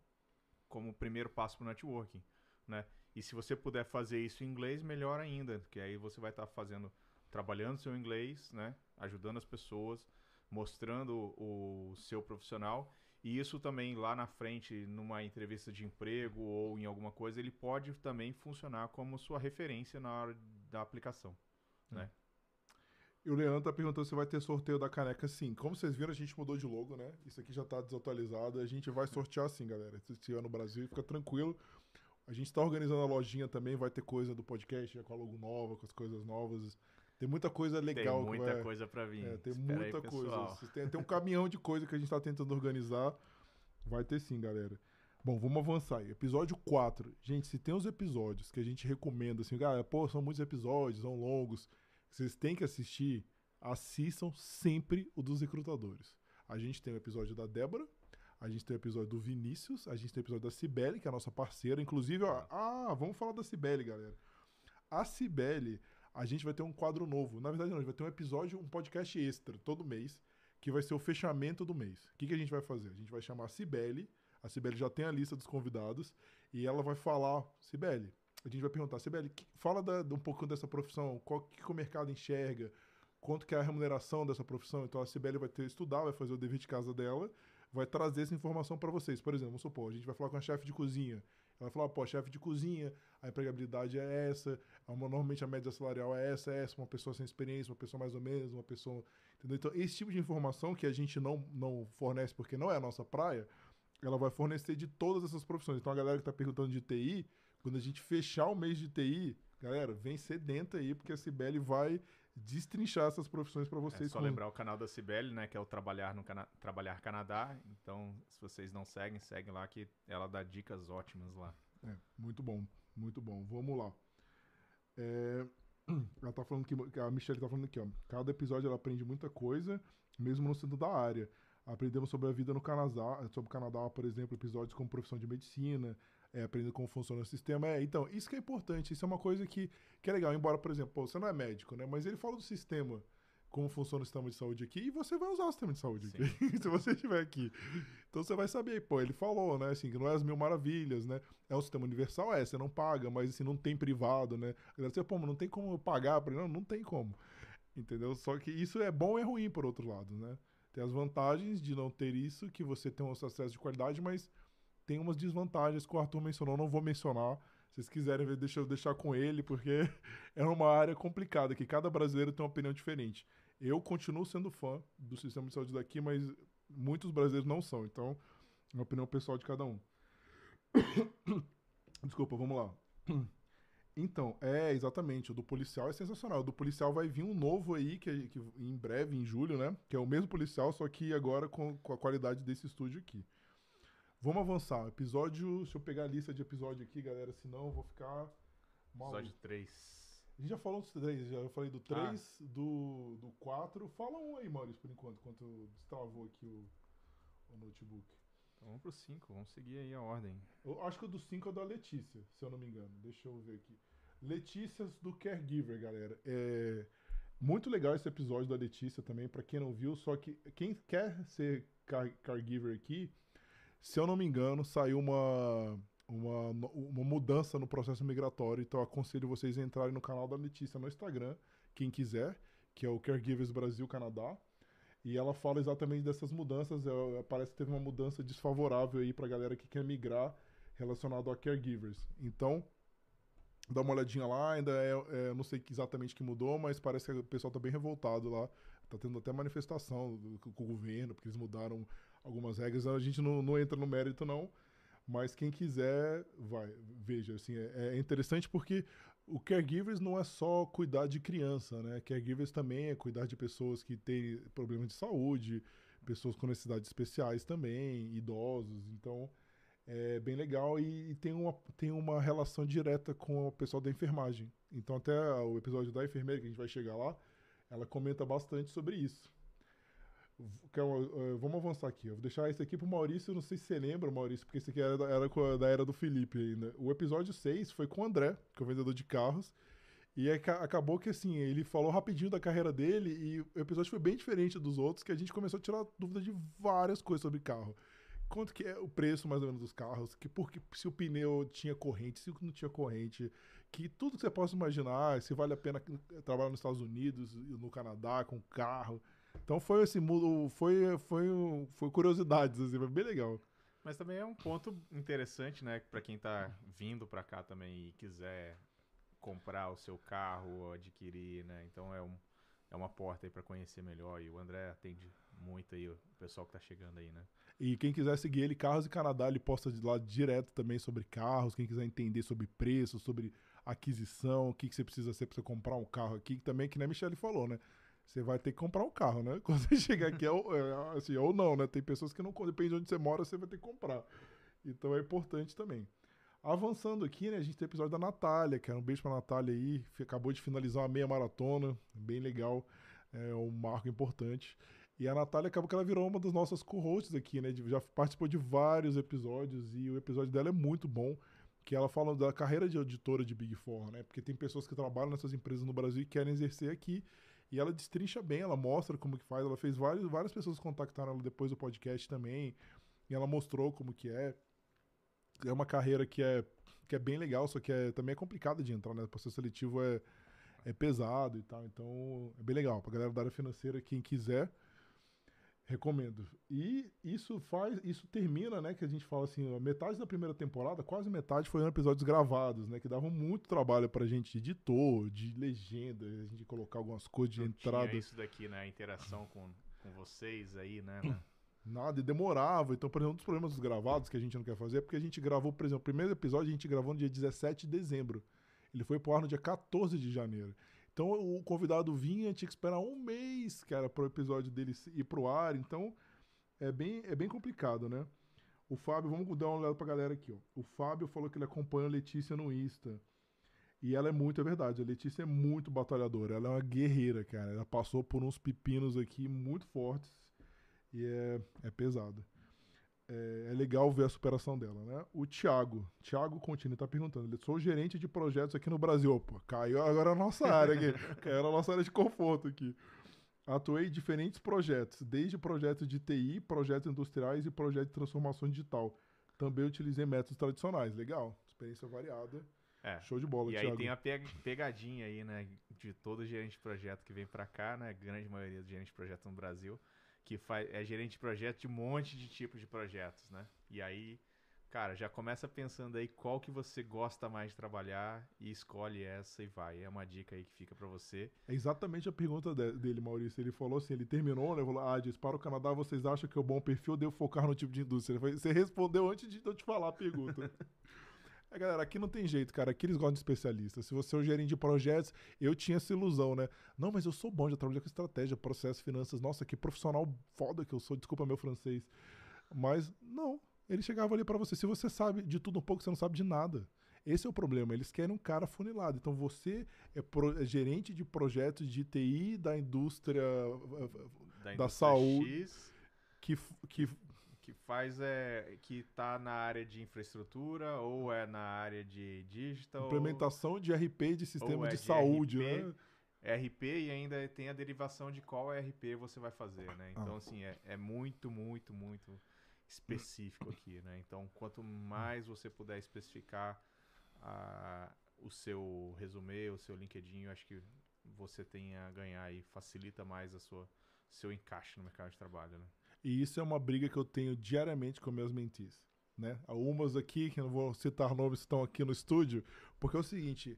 como primeiro passo para o networking, né? E se você puder fazer isso em inglês, melhor ainda, que aí você vai estar tá fazendo, trabalhando seu inglês, né? Ajudando as pessoas, mostrando o seu profissional. E isso também lá na frente, numa entrevista de emprego ou em alguma coisa, ele pode também funcionar como sua referência na hora da aplicação, hum. né? E o Leandro tá perguntando se vai ter sorteio da caneca sim. Como vocês viram, a gente mudou de logo, né? Isso aqui já tá desatualizado. A gente vai sortear sim, galera. Esse ano no Brasil, fica tranquilo. A gente tá organizando a lojinha também, vai ter coisa do podcast, já com a logo nova, com as coisas novas. Tem muita coisa legal. Tem muita coisa para vir. É, tem Espera muita aí, coisa. Tem, tem um caminhão de coisa que a gente tá tentando organizar. Vai ter sim, galera. Bom, vamos avançar aí. Episódio 4. Gente, se tem os episódios que a gente recomenda, assim, cara, pô, são muitos episódios, são longos, vocês têm que assistir, assistam sempre o dos recrutadores. A gente tem o episódio da Débora, a gente tem o episódio do Vinícius, a gente tem o episódio da Cibele, que é a nossa parceira. Inclusive, ó, ah, vamos falar da Cibele, galera. A Cibele, a gente vai ter um quadro novo. Na verdade, não, a gente vai ter um episódio, um podcast extra todo mês, que vai ser o fechamento do mês. O que, que a gente vai fazer? A gente vai chamar a Cibele, a Cibele já tem a lista dos convidados, e ela vai falar, Cibele, a gente vai perguntar, Cibele, fala da, um pouco dessa profissão, qual que, o mercado enxerga, quanto que é a remuneração dessa profissão. Então a Cibele vai ter estudar, vai fazer o dever de casa dela, vai trazer essa informação para vocês. Por exemplo, vamos supor, a gente vai falar com a chefe de cozinha, Ela falou, pô, chefe de cozinha, a empregabilidade é essa, uma, normalmente a média salarial é essa, é essa, uma pessoa sem experiência, uma pessoa mais ou menos, uma pessoa. Entendeu? Então, esse tipo de informação que a gente não, não fornece porque não é a nossa praia, ela vai fornecer de todas essas profissões. Então, a galera que está perguntando de TI, quando a gente fechar o mês de TI, galera, vem sedenta aí, porque a Cibele vai destrinchar essas profissões para É vocês. só com- lembrar o canal da Cibele, né? Que é o Trabalhar, no Cana Trabalhar Canadá. Então, se vocês não seguem, segue lá que ela dá dicas ótimas lá. É, muito bom, muito bom. Vamos lá. É, ela tá falando que a Michelle tá falando aqui, ó. Cada episódio ela aprende muita coisa, mesmo não sendo da área. Aprendemos sobre a vida no Canadá, sobre o Canadá, por exemplo, episódios como profissão de medicina, é, aprendendo como funciona o sistema. É, então, isso que é importante, isso é uma coisa que, que é legal. Embora, por exemplo, pô, você não é médico, né? Mas ele fala do sistema, como funciona o sistema de saúde aqui, e você vai usar o sistema de saúde aqui, (laughs) se você estiver aqui. Então você vai saber, pô, ele falou, né, assim, que não é as mil maravilhas, né? É um sistema universal, é, você não paga, mas assim, não tem privado, né? Diz, pô, mas não tem como eu pagar, pra... não, não tem como. Entendeu? Só que isso é bom e é ruim, por outro lado, né? Tem as vantagens de não ter isso, que você tem um acesso de qualidade, mas tem umas desvantagens que o Arthur mencionou, não vou mencionar. Se vocês quiserem ver, deixa eu deixar com ele, porque (laughs) é uma área complicada, que cada brasileiro tem uma opinião diferente. Eu continuo sendo fã do sistema de saúde daqui, mas muitos brasileiros não são. Então, é uma opinião pessoal de cada um. (coughs) Desculpa, vamos lá. (coughs) Então, é exatamente, o do policial é sensacional. O do policial vai vir um novo aí, que, que em breve, em julho, né? Que é o mesmo policial, só que agora com, com a qualidade desse estúdio aqui. Vamos avançar. Episódio. Deixa eu pegar a lista de episódio aqui, galera, senão eu vou ficar. maluco. Episódio 3. A gente já falou dos três, já eu falei do 3, do, do 4. Fala um aí, Maurício, por enquanto, enquanto destravou aqui o, o notebook. Então vamos pro 5, vamos seguir aí a ordem. Eu acho que o do 5 é o da Letícia, se eu não me engano. Deixa eu ver aqui. Letícias do Caregiver, galera. É muito legal esse episódio da Letícia também, pra quem não viu. Só que quem quer ser car- caregiver aqui, se eu não me engano, saiu uma, uma, uma mudança no processo migratório. Então aconselho vocês a entrarem no canal da Letícia no Instagram, quem quiser, que é o Caregivers Brasil Canadá. E ela fala exatamente dessas mudanças. é, Parece que teve uma mudança desfavorável aí pra galera que quer migrar relacionado a caregivers. Então, dá uma olhadinha lá. Ainda é, é, não sei exatamente que mudou, mas parece que o pessoal tá bem revoltado lá. Tá tendo até manifestação com o governo, porque eles mudaram algumas regras. A gente não, não entra no mérito, não. Mas quem quiser, vai, veja. Assim, é, é interessante porque o caregivers não é só cuidar de criança, né? Caregivers também é cuidar de pessoas que têm problemas de saúde, pessoas com necessidades especiais também, idosos. Então, é bem legal e, e tem, uma, tem uma relação direta com o pessoal da enfermagem. Então, até o episódio da enfermeira, que a gente vai chegar lá, ela comenta bastante sobre isso. É eh, vamos avançar aqui. Eu vou deixar esse aqui pro Maurício. Não sei se você lembra, Maurício, porque esse aqui era, da- era da era do Felipe ainda. O episódio 6 foi com o André, que é o vendedor de carros. E aca- acabou que assim, ele falou rapidinho da carreira dele e o episódio foi bem diferente dos outros, que a gente começou a tirar dúvida de várias coisas sobre carro. Quanto que é o preço mais ou menos dos carros, que porque se o pneu tinha corrente, se não tinha corrente, que tudo que você possa imaginar, se vale a pena trabalhar nos Estados Unidos, e no Canadá com carro. Então foi mu- foi foi foi curiosidades assim, foi bem legal. Mas também é um ponto interessante, né? Pra quem tá vindo pra cá também e quiser comprar o seu carro ou adquirir, né? Então é, um, é uma porta aí pra conhecer melhor. E o André atende muito aí o pessoal que tá chegando aí, né? E quem quiser seguir ele, Carros e Canadá, ele posta de lá direto também sobre carros. Quem quiser entender sobre preço, sobre aquisição, o que, que você precisa ser para você comprar um carro aqui, que também, que nem a Michelle falou, né? Você vai ter que comprar um carro, né? (laughs) Quando você chegar aqui, é, é, assim, ou não, né? Tem pessoas que não, depende de onde você mora, você vai ter que comprar. Então é importante também. Avançando aqui, né? A gente tem o episódio da Natália, que era um beijo pra Natália aí. Acabou de finalizar uma meia maratona, bem legal. É um marco importante. E a Natália acabou que ela virou uma das nossas co-hosts aqui, né? Já participou de vários episódios e o episódio dela é muito bom. Que ela fala da carreira de auditora de Big Four, né? Porque tem pessoas que trabalham nessas empresas no Brasil e querem exercer aqui. E ela destrincha bem, ela mostra como que faz. Ela fez vários, várias pessoas contactaram ela depois do podcast também. E ela mostrou como que é. É uma carreira que é, que é bem legal, só que é, também é complicada de entrar, né? O processo seletivo é, é pesado e tal. Então, é bem legal. Pra galera da área financeira, quem quiser. Recomendo. E isso faz, isso termina, né? Que a gente fala assim, metade da primeira temporada, quase metade foram episódios gravados, né? Que davam muito trabalho pra gente, de editor, de legenda, a gente colocar algumas coisas de Não entrada. Tinha isso daqui, né? A interação com, com vocês aí, né? né? (clears throat) Nada, e demorava. Então, por exemplo, um dos problemas dos gravados que a gente não quer fazer é porque a gente gravou, por exemplo, o primeiro episódio a gente gravou no dia 17 de dezembro. Ele foi pro ar no dia 14 de janeiro. Então, o convidado vinha, tinha que esperar um mês, cara, pro episódio dele ir pro ar. Então, é bem, é bem complicado, né? O Fábio, vamos dar uma olhada pra galera aqui, ó. O Fábio falou que ele acompanha a Letícia no Insta. E ela é muito, é verdade. A Letícia é muito batalhadora. Ela é uma guerreira, cara. Ela passou por uns pepinos aqui muito fortes. E é, é pesado. É, é legal ver a superação dela, né? O Thiago. Thiago Contini tá perguntando. Ele sou gerente de projetos aqui no Brasil. Opa, caiu agora a nossa área aqui. (laughs) caiu a nossa área de conforto aqui. Atuei em diferentes projetos, desde projetos de TI, projetos industriais e projetos de transformação digital. Também utilizei métodos tradicionais. Legal. Experiência variada. É. Show de bola, E Thiago. aí tem a peg- pegadinha aí, né? De todo gerente de projeto que vem pra cá, né? Grande maioria dos gerentes de projeto no Brasil, que faz, é gerente de projeto de um monte de tipos de projetos, né? E aí, cara, já começa pensando aí qual que você gosta mais de trabalhar e escolhe essa e vai. É uma dica aí que fica pra você. É exatamente a pergunta de- dele, Maurício. Ele falou assim, ele terminou, né? Falou, ah, diz, para o Canadá, vocês acham que é um bom perfil? Eu devo focar no tipo de indústria. Você respondeu antes de eu te falar a pergunta. (laughs) É, galera, aqui não tem jeito, cara. Aqui eles gostam de especialistas. Se você é um gerente de projetos, eu tinha essa ilusão, né? Não, mas eu sou bom, já trabalhei com estratégia, processo, finanças. Nossa, que profissional foda que eu sou. Desculpa meu francês. Mas, não. Ele chegava ali pra você. Se você sabe de tudo um pouco, você não sabe de nada. Esse é o problema. Eles querem um cara funilado. Então você é, pro- é gerente de projetos de TI da indústria Da, Da indústria saúde. X, que, que que faz é que tá na área de infraestrutura ou é na área de digital. implementação de RP de sistema ou é de, de saúde, RP, né? RP e ainda tem a derivação de qual RP você vai fazer, né? Então, Ah. assim, é, é muito, muito, muito específico aqui, né? Então, quanto mais você puder especificar a- o seu resumê, o seu LinkedIn, eu acho que você tem a ganhar e facilita mais a sua seu encaixe no mercado de trabalho, né? E isso é uma briga que eu tenho diariamente com meus mentis. Né? Algumas aqui, que não vou citar nomes, estão aqui no estúdio, porque é o seguinte,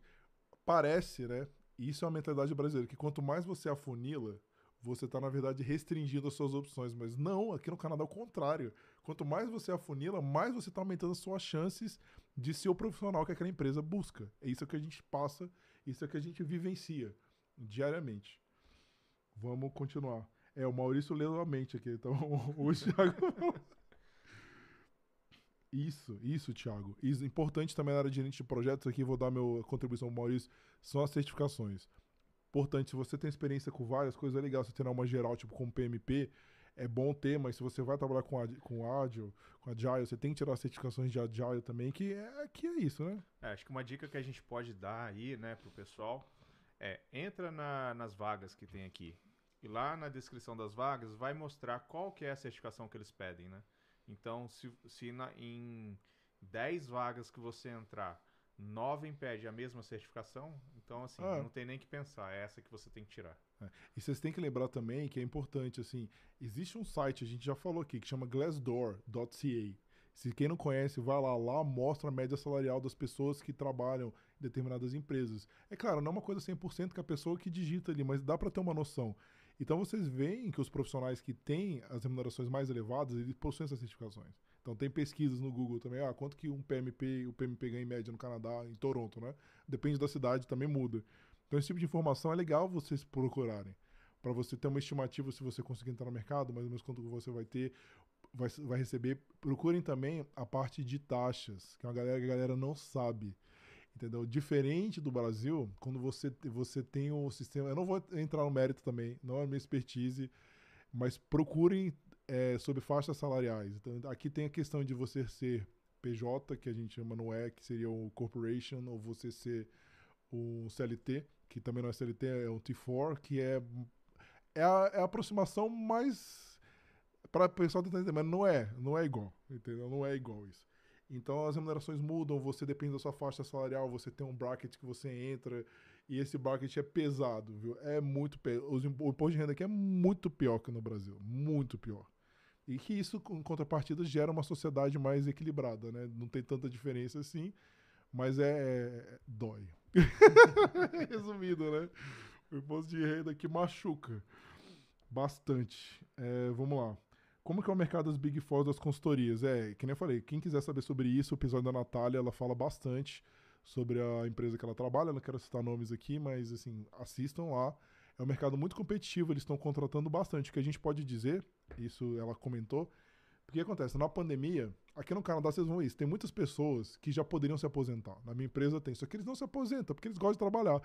parece, né? E isso é uma mentalidade brasileira, que quanto mais você afunila, você está, na verdade, restringindo as suas opções. Mas não, aqui no Canadá é o contrário. Quanto mais você afunila, mais você está aumentando as suas chances de ser o profissional que aquela empresa busca. É isso que a gente passa, isso é que a gente vivencia diariamente. Vamos continuar. É, o Maurício leu a mente aqui, então (laughs) o Thiago. Isso, isso, Thiago. Isso, importante também na área de gerente de projetos, aqui vou dar minha contribuição ao Maurício, são as certificações. Importante, se você tem experiência com várias coisas, é legal você ter uma geral, tipo com PMP, é bom ter, mas se você vai trabalhar com, com Agile, com Agile, você tem que tirar certificações de Agile também, que é, que é isso, né? É, acho que uma dica que a gente pode dar aí, né, pro pessoal é entra na- nas vagas que tem aqui. E lá na descrição das vagas vai mostrar qual que é a certificação que eles pedem, né? Então, se, se na- em 10 vagas que você entrar, 9 impede a mesma certificação, então assim, Ah. não tem nem que pensar, é essa que você tem que tirar. E vocês têm que lembrar também que é importante, assim, existe um site, a gente já falou aqui, que chama glassdoor.ca. Se quem não conhece, vai lá, lá mostra a média salarial das pessoas que trabalham em determinadas empresas. É claro, não é uma coisa 100% que a pessoa que digita ali, mas dá para ter uma noção. Então vocês veem que os profissionais que têm as remunerações mais elevadas, eles possuem essas certificações. Então tem pesquisas no Google também, ah, quanto que um PMP, o PMP ganha em média no Canadá, em Toronto, né? Depende da cidade, também muda. Então esse tipo de informação é legal vocês procurarem. Para você ter uma estimativa se você conseguir entrar no mercado, mais ou menos quanto você vai ter, vai, vai receber. Procurem também a parte de taxas, que é uma galera que a galera não sabe. Entendeu? Diferente do Brasil, quando você, você tem o sistema. Eu não vou entrar no mérito também, não é minha expertise, mas procurem é, sobre faixas salariais. Então, aqui tem a questão de você ser PJ, que a gente chama no E, que seria o Corporation, ou você ser um CLT, que também não é CLT, é um T4, que é, é, a, é a aproximação mais. Para o pessoal tentar entender, mas não é, não é igual, entendeu? Não é igual isso. Então as remunerações mudam, você depende da sua faixa salarial, você tem um bracket que você entra E esse bracket é pesado, viu? É muito pesado. O imposto de renda aqui é muito pior que no Brasil. Muito pior. E que isso, em contrapartida, gera uma sociedade mais equilibrada, né? Não tem tanta diferença assim, mas é. é dói. (laughs) Resumido, né? O imposto de renda aqui machuca bastante. É, vamos lá. Como que é o mercado das Big Four das consultorias? É, que nem eu falei, quem quiser saber sobre isso, o episódio da Natália, ela fala bastante sobre a empresa que ela trabalha, não quero citar nomes aqui, mas assim, assistam lá. É um mercado muito competitivo, eles estão contratando bastante. O que a gente pode dizer, isso ela comentou, porque acontece, na pandemia, aqui no Canadá vocês vão ver isso, tem muitas pessoas que já poderiam se aposentar. Na minha empresa tem, só que eles não se aposentam, porque eles gostam de trabalhar.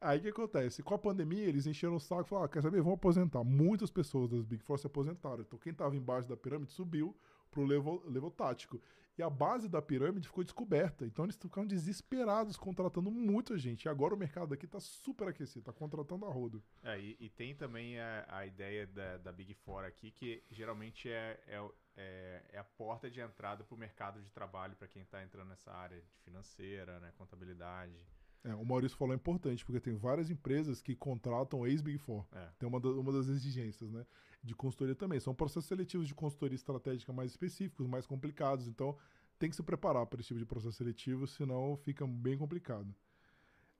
Aí o que acontece? Com a pandemia, eles encheram o saco e falaram, ah, quer saber, vão aposentar. Muitas pessoas das Big Four se aposentaram. Então quem estava embaixo da pirâmide subiu pro level, level tático. E a base da pirâmide ficou descoberta. Então eles ficaram desesperados, contratando muita gente. E agora o mercado aqui está super aquecido, está contratando a rodo. É, e, e, tem também a, a ideia da, da, Big Four aqui, que geralmente é, é, é, é a porta de entrada para o mercado de trabalho para quem está entrando nessa área de financeira, né, contabilidade. É, o Maurício falou é importante, porque tem várias empresas que contratam ex-Big Four. É. Tem uma, da, uma das exigências, né? De consultoria também. São processos seletivos de consultoria estratégica mais específicos, mais complicados. Então, tem que se preparar para esse tipo de processo seletivo, senão fica bem complicado.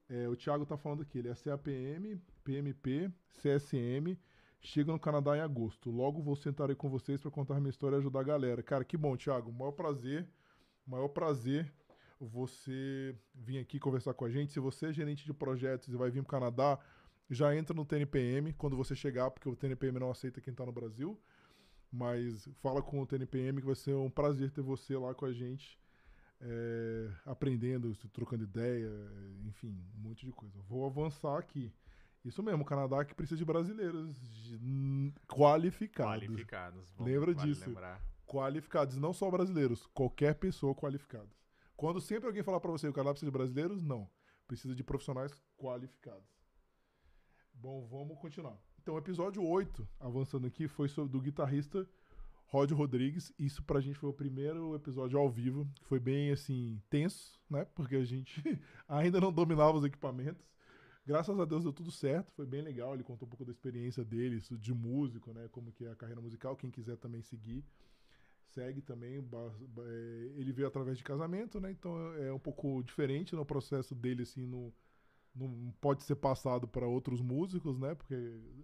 É, o Thiago está falando aqui, ele é CAPM, PMP, CSM, chega no Canadá em agosto. Logo vou sentar aí com vocês para contar minha história e ajudar a galera. Cara, que bom, Thiago. Maior prazer, maior prazer você vir aqui conversar com a gente. Se você é gerente de projetos e vai vir para o Canadá, já entra no TNPM quando você chegar, porque o TNPM não aceita quem está no Brasil. Mas fala com o TNPM que vai ser um prazer ter você lá com a gente, é, aprendendo, trocando ideia, enfim, um monte de coisa. Vou avançar aqui. Isso mesmo, o Canadá que precisa de brasileiros qualificados. Qualificados. Lembra vale disso? Lembrar. Qualificados, não só brasileiros, qualquer pessoa qualificada. Quando sempre alguém falar para você o Canadá precisa de brasileiros, não. Precisa de profissionais qualificados. Bom, vamos continuar. Então, o episódio 8, avançando aqui, foi sobre, do guitarrista Rod Rodrigues. Isso pra gente foi o primeiro episódio ao vivo, que foi bem, assim, tenso, né? Porque a gente (laughs) ainda não dominava os equipamentos. Graças a Deus deu tudo certo, foi bem legal. Ele contou um pouco da experiência dele, de músico, né? Como que é a carreira musical. Quem quiser também seguir segue também. É, ele veio através de casamento, né? Então é um pouco diferente no processo dele, assim, no, não pode ser passado para outros músicos, né? Porque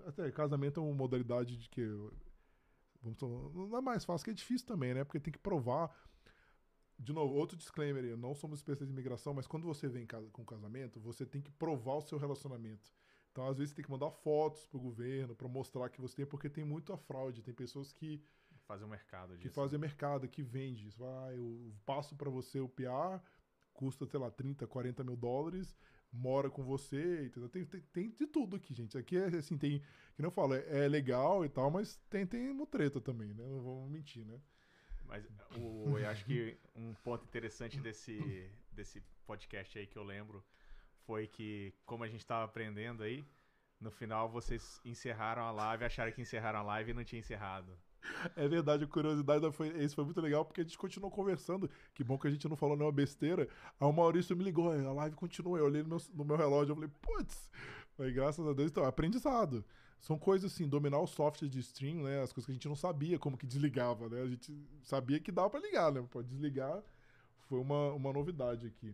até casamento é uma modalidade de que vamos, não é mais fácil, que é difícil também, né? Porque tem que provar. De novo, outro disclaimer, não somos especialistas em imigração, mas quando você vem com casamento, você tem que provar o seu relacionamento. Então, às vezes, você tem que mandar fotos pro governo para mostrar que você tem, porque tem muita fraude. Tem pessoas que Fazer o mercado disso. Que fazem mercado, que vende. Isso. Ah, eu passo para você o PA, custa, sei lá, 30, 40 mil dólares, mora com você, entendeu? Tem, tem, tem de tudo aqui, gente. Aqui é assim, tem. Que não falo, é, é legal e tal, mas tem, tem treta também, né? Não vamos mentir, né? Mas o, eu acho que um ponto interessante desse, desse podcast aí que eu lembro foi que, como a gente estava aprendendo aí, no final vocês encerraram a live, acharam que encerraram a live e não tinha encerrado. (laughs) É verdade, a curiosidade foi, esse foi muito legal, porque a gente continuou conversando. Que bom que a gente não falou nenhuma besteira. Aí o Maurício me ligou, a live continua. Eu olhei no meu, no meu relógio, eu falei, putz, graças a Deus, então, aprendizado. São coisas assim, dominar o software de stream, né? As coisas que a gente não sabia como que desligava, né? A gente sabia que dava para ligar, né? Pode desligar. Foi uma, uma novidade aqui.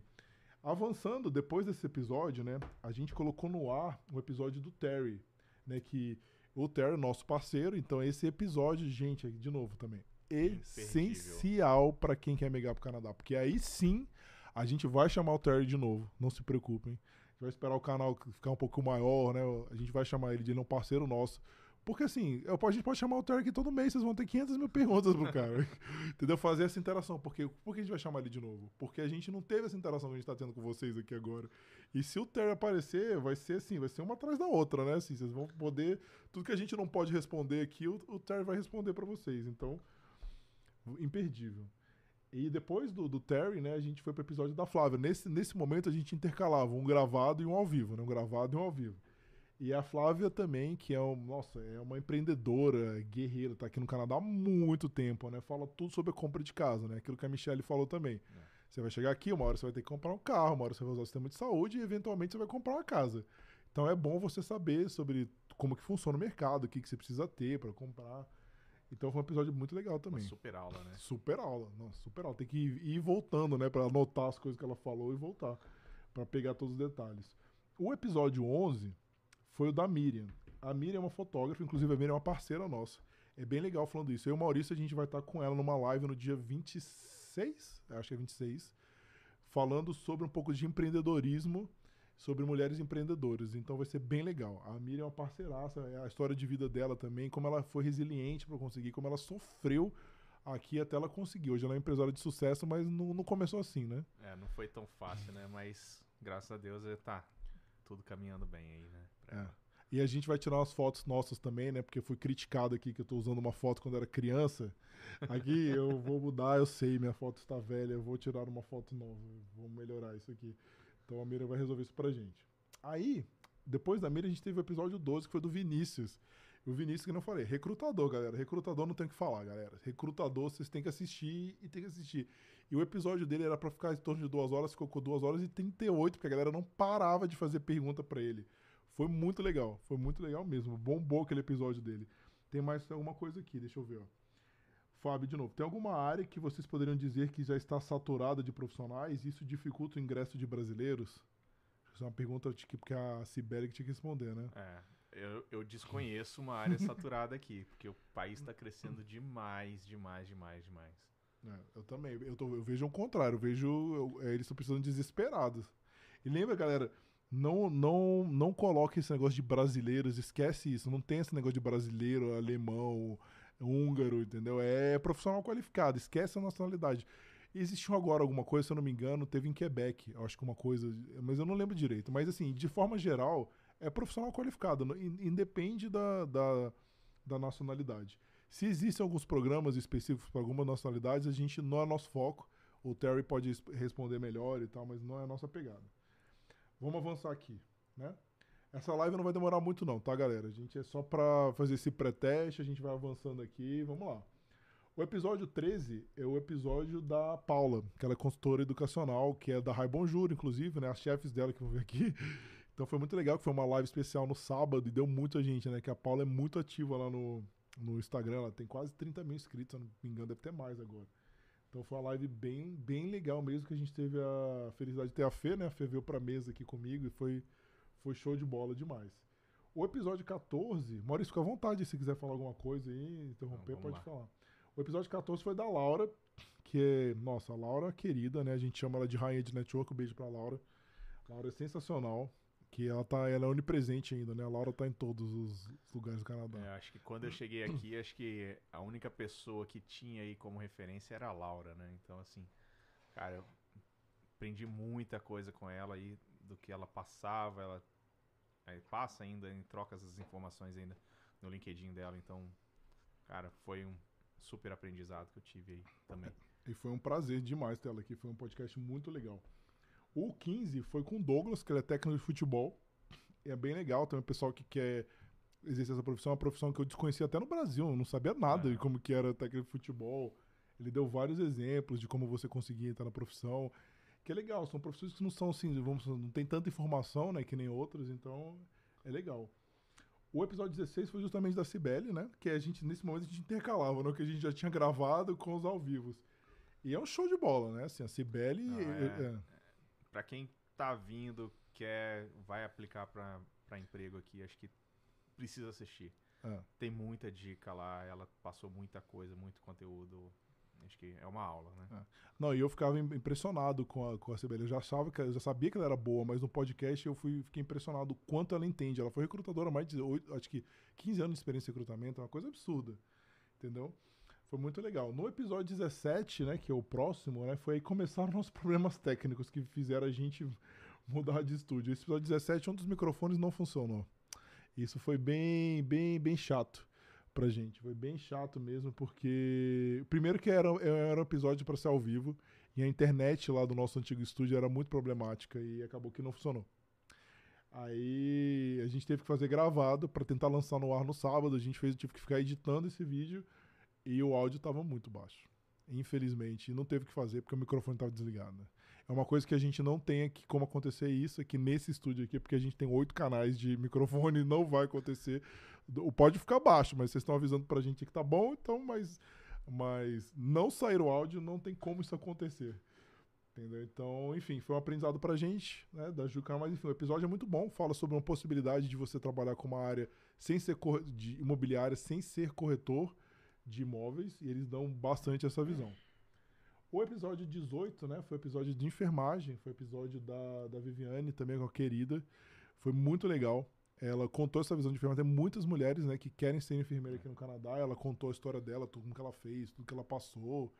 Avançando, depois desse episódio, né? A gente colocou no ar um episódio do Terry, né? Que o Terry, nosso parceiro. Então, esse episódio, gente, de novo também, essencial para quem quer migrar pro Canadá. Porque aí sim a gente vai chamar o Terry de novo. Não se preocupem. A gente vai esperar o canal ficar um pouco maior, né? A gente vai chamar ele de um parceiro nosso. Porque assim, eu, a gente pode chamar o Terry aqui todo mês, vocês vão ter 500 mil perguntas pro cara. (laughs) entendeu? Fazer essa interação. Porque, por que a gente vai chamar ele de novo? Porque a gente não teve essa interação que a gente tá tendo com vocês aqui agora. E se o Terry aparecer, vai ser assim, vai ser uma atrás da outra, né? Assim, vocês vão poder. Tudo que a gente não pode responder aqui, o, o Terry vai responder para vocês. Então, imperdível. E depois do, do, Terry, né, a gente foi pro episódio da Flávia. Nesse, nesse momento a gente intercalava um gravado e um ao vivo, né? Um gravado e um ao vivo. E a Flávia também, que é, um, nossa, é uma empreendedora, guerreira, tá aqui no Canadá há muito tempo, né? Fala tudo sobre a compra de casa, né? Aquilo que a Michelle falou também. É. Você vai chegar aqui, uma hora você vai ter que comprar um carro, uma hora você vai usar o sistema de saúde e eventualmente você vai comprar uma casa. Então é bom você saber sobre como que funciona o mercado, o que, que você precisa ter para comprar. Então foi um episódio muito legal Uma também. super aula, né? Super aula, não, super aula. Tem que ir, voltando, né, Pra anotar as coisas que ela falou e voltar Pra pegar todos os detalhes. O episódio 11 foi o da Miriam. A Miriam é uma fotógrafa, inclusive a Miriam é uma parceira nossa. É bem legal falando isso. Eu e o Maurício, a gente vai estar com ela numa live no dia 26, acho que é 26, falando sobre um pouco de empreendedorismo, sobre mulheres empreendedoras. Então vai ser bem legal. A Miriam é uma parceiraça, é a história de vida dela também, como ela foi resiliente para conseguir, como ela sofreu aqui até ela conseguir. Hoje ela é empresária de sucesso, mas não, não começou assim, né? É, não foi tão fácil, né? Mas graças a Deus tá tudo caminhando bem aí, né? É. E a gente vai tirar umas fotos nossas também, né? Porque eu fui criticado aqui que eu tô usando uma foto quando era criança. Aqui (laughs) eu vou mudar, eu sei, minha foto está velha, eu vou tirar uma foto nova, vou melhorar isso aqui. Então a Mira vai resolver isso pra gente. Aí, depois da Mira, a gente teve o episódio 12, que foi do Vinícius. O Vinícius, que não falei, recrutador, galera. Recrutador não tem o que falar, galera. Recrutador, vocês têm que assistir e tem que assistir. E o episódio dele era pra ficar em torno de duas horas, ficou com duas horas e 38, porque a galera não parava de fazer pergunta pra ele. Foi muito legal, foi muito legal mesmo. Bombou aquele episódio dele. Tem mais alguma coisa aqui, deixa eu ver, ó. Fábio, de novo, tem alguma área que vocês poderiam dizer que já está saturada de profissionais e isso dificulta o ingresso de brasileiros? Essa é uma pergunta que porque a Sibeli tinha que responder, né? É, eu, eu desconheço uma área saturada aqui, porque o país tá crescendo demais, demais, demais, demais. É, eu também. Eu, tô- eu vejo o contrário. Eu vejo. eu- é, eles estão precisando desesperados. E lembra, galera, não, não, não coloque esse negócio de brasileiros, esquece isso. Não tem esse negócio de brasileiro, alemão, húngaro, entendeu? É profissional qualificado, esquece a nacionalidade. Existiu agora alguma coisa, se eu não me engano, teve em Quebec, acho que uma coisa, mas eu não lembro direito. Mas assim, de forma geral, é profissional qualificado, independe da, da, da nacionalidade. Se existem alguns programas específicos para algumas nacionalidades, a gente não é nosso foco. O Terry pode es- responder melhor e tal, mas não é a nossa pegada. Vamos avançar aqui, né? Essa live não vai demorar muito não, tá, galera? A gente é só para fazer esse pré-teste, a gente vai avançando aqui, vamos lá. O episódio 13 é o episódio da Paula, que ela é consultora educacional, que é da Rai Bonjour, inclusive, né? As chefes dela que vão vir aqui. (laughs) Então foi muito legal, que foi uma live especial no sábado e deu muita gente, né? Que a Paula é muito ativa lá no, no Instagram, ela tem quase 30 mil inscritos, se eu não me engano, deve ter mais agora. Então foi uma live bem, bem legal mesmo, que a gente teve a felicidade de ter a Fê, né? A Fê veio pra mesa aqui comigo e foi, foi show de bola demais. O episódio 14, Maurício, fica à vontade se quiser falar alguma coisa aí, interromper, Não, pode lá. falar. O episódio 14 foi da Laura, que é, nossa, a Laura querida, né? A gente chama ela de rainha de network, um beijo pra Laura. Laura é sensacional, que ela tá, ela é onipresente ainda, né? A Laura tá em todos os lugares do Canadá. É, acho que quando eu cheguei aqui, acho que a única pessoa que tinha aí como referência era a Laura, né? Então, assim, cara, eu aprendi muita coisa com ela aí, do que ela passava, ela aí passa ainda, em troca essas informações ainda no LinkedIn dela, então, cara, foi um super aprendizado que eu tive aí também. E foi um prazer demais ter ela aqui, foi um podcast muito legal. O 15 foi com o Douglas, que ele é técnico de futebol. E é bem legal também, o pessoal que quer exercer essa profissão, é uma profissão que eu desconhecia até no Brasil, eu não sabia nada É. de como que era técnico de futebol. Ele deu vários exemplos de como você conseguia entrar na profissão. Que é legal, são profissões que não são assim, vamos, não tem tanta informação, né, que nem outras, então é legal. O episódio 16 foi justamente da Cibele, né? Que a gente, nesse momento, a gente intercalava, né? Que a gente já tinha gravado com os ao vivos. E é um show de bola, né? Assim, a Cibele. Não, é- é- é- Pra quem tá vindo, quer, vai aplicar pra, pra emprego aqui, acho que precisa assistir. é. Tem muita dica lá, ela passou muita coisa, muito conteúdo. Acho que é uma aula, né? Não, e eu ficava im- impressionado com a, com a Cibele. Eu já, achava que, eu já sabia que ela era boa, mas no podcast eu fui, fiquei impressionado o quanto ela entende. Ela foi recrutadora há mais de oito, acho que 15 anos de experiência em recrutamento, é uma coisa absurda. Entendeu? Foi muito legal. No episódio 17, né, que é o próximo, né, foi aí que começaram os problemas técnicos que fizeram a gente (laughs) mudar de estúdio. Esse episódio 17, um dos microfones não funcionou. Isso foi bem, bem, bem chato pra gente. Foi bem chato mesmo, porque. Primeiro que era, era um episódio pra ser ao vivo, e a internet lá do nosso antigo estúdio era muito problemática e acabou que não funcionou. Aí a gente teve que fazer gravado pra tentar lançar no ar no sábado. A gente fez, tive que ficar editando esse vídeo e o áudio tava muito baixo. infelizmente, não teve o que fazer porque o microfone estava desligado. né? É uma coisa que a gente não tem aqui como acontecer isso aqui nesse estúdio aqui, porque a gente tem oito canais de microfone (laughs) não vai acontecer. O pode ficar baixo, mas vocês estão avisando pra gente que tá bom, então, mas, mas não sair o áudio, não tem como isso acontecer. Entendeu? Então, enfim, foi um aprendizado pra gente, né, da Juca, mas enfim, o episódio é muito bom, fala sobre uma possibilidade de você trabalhar com uma área sem ser de imobiliária, sem ser corretor de imóveis, e eles dão bastante essa visão. O episódio 18, né, foi episódio de enfermagem, foi episódio da, da Viviane, também com a querida, foi muito legal. Ela contou essa visão de enfermagem. Tem muitas mulheres, né, que querem ser enfermeira aqui no Canadá. Ela contou a história dela, tudo que ela fez, tudo que ela passou.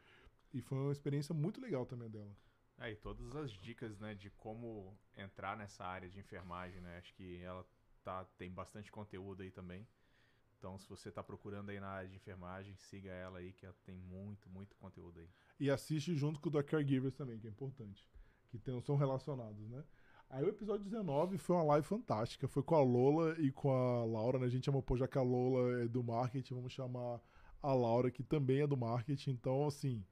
E foi uma experiência muito legal também dela. Aí, todas as dicas, né, de como entrar nessa área de enfermagem, né? Acho que ela tá, tem bastante conteúdo aí também. Então, se você tá procurando aí na área de enfermagem, siga ela aí, que ela tem muito, muito conteúdo aí. E assiste junto com o da Caregivers também, que é importante. Que tem, são relacionados, né? Aí o episódio 19 foi uma live fantástica. Foi com a Lola e com a Laura, né? A gente chamou, pô, já que a Lola é do marketing, vamos chamar a Laura, que também é do marketing. Então, assim,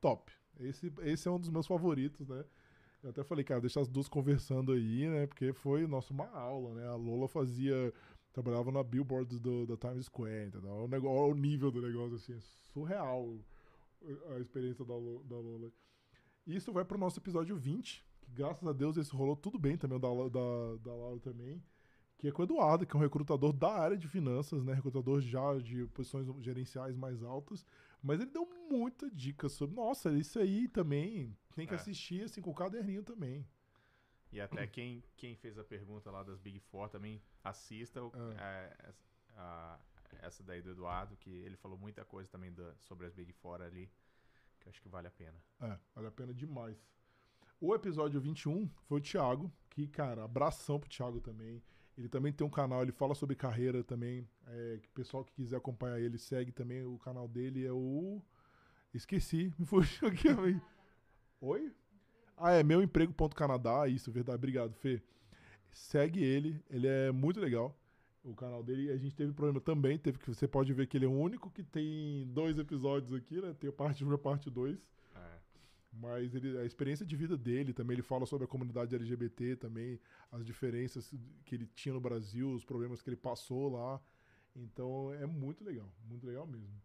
top. Esse, esse é um dos meus favoritos, né? Eu até falei, cara, deixa as duas conversando aí, né? Porque foi, nossa, uma aula, né? A Lola fazia. Trabalhava na billboard do, da Times Square, entendeu? O, negócio, o nível do negócio, assim, é surreal a experiência da, da Lola. E isso vai pro nosso episódio 20, que graças a Deus esse rolou tudo bem também, o da, da, da Laura também, que é com o Eduardo, que é um recrutador da área de finanças, né? Recrutador já de posições gerenciais mais altas. Mas ele deu muita dica sobre. Nossa, isso aí também tem que É. assistir assim com o caderninho também. E até quem, quem fez a pergunta lá das Big Four também assista o- é, essa- a- essa daí do Eduardo, que ele falou muita coisa também da- sobre as Big Four ali, que eu acho que vale a pena. É, vale a pena demais. O episódio 21 foi o Thiago, que, cara, abração pro Thiago também. Ele também tem um canal, ele fala sobre carreira também. É, que o pessoal que quiser acompanhar ele segue também. O canal dele é o. Esqueci, (laughs) me fugiu aqui. Oi? Ah, é meu emprego.canadá, isso, verdade. Obrigado, Fê. Segue ele, ele é muito legal. O canal dele, a gente teve problema também, teve que você pode ver que ele é o único que tem dois episódios aqui, né? Tem a parte 1 e a parte 2. É, Mas ele, a experiência de vida dele também, ele fala sobre a comunidade LGBT também, as diferenças que ele tinha no Brasil, os problemas que ele passou lá. Então é muito legal, muito legal mesmo.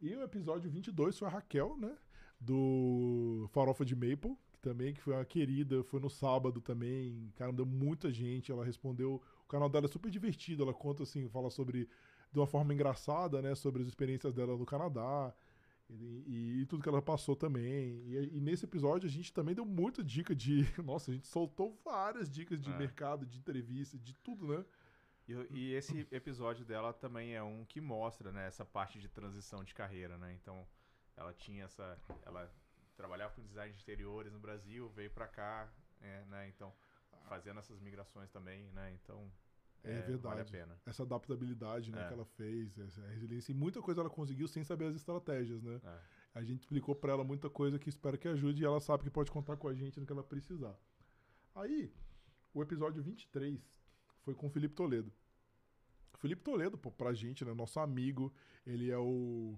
E o episódio 22 foi a Raquel, né? Do Farofa de Maple, também que foi uma querida, foi no sábado também. Cara, deu muita gente, ela respondeu. O canal dela é super divertido, ela conta assim, fala sobre de uma forma engraçada, né, sobre as experiências dela no Canadá. E, e- tudo que ela passou também. E, e nesse episódio a gente também deu muita dica de. (laughs) Nossa, a gente soltou várias dicas de É. mercado, de entrevista, de tudo, né? E, e esse episódio dela também é um que mostra, né, essa parte de transição de carreira, né? Então, ela tinha essa, ela trabalhava com design de interiores no Brasil, veio pra cá, é, né? Então, fazendo essas migrações também, né? Então, É, Vale a verdade. pena. Essa adaptabilidade né, É. que ela fez, essa resiliência. E muita coisa ela conseguiu sem saber as estratégias, né? É. A gente explicou pra ela muita coisa que espero que ajude e ela sabe que pode contar com a gente no que ela precisar. Aí, o episódio 23 foi com o Felipe Toledo. O Felipe Toledo, pô, pra gente, né, nosso amigo, ele é o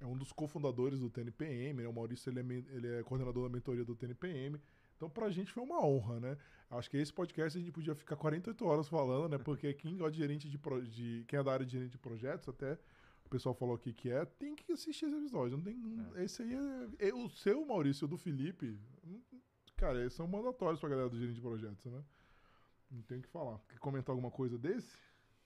é um dos cofundadores do TNPM, né? O Maurício ele é, ele é coordenador da mentoria do TNPM. Então, pra gente foi uma honra, né? Acho que esse podcast a gente podia ficar 48 horas falando, né? Porque quem gosta de gerente de, pro- de quem é da área de gerente de projetos, até o pessoal falou aqui que é, tem que assistir esse episódio. Não tem, Esse aí é, é o seu, Maurício, o do Felipe. hum, Cara, eles são mandatórios pra galera do gerente de projetos, né? Não tem o que falar. Quer comentar alguma coisa desse?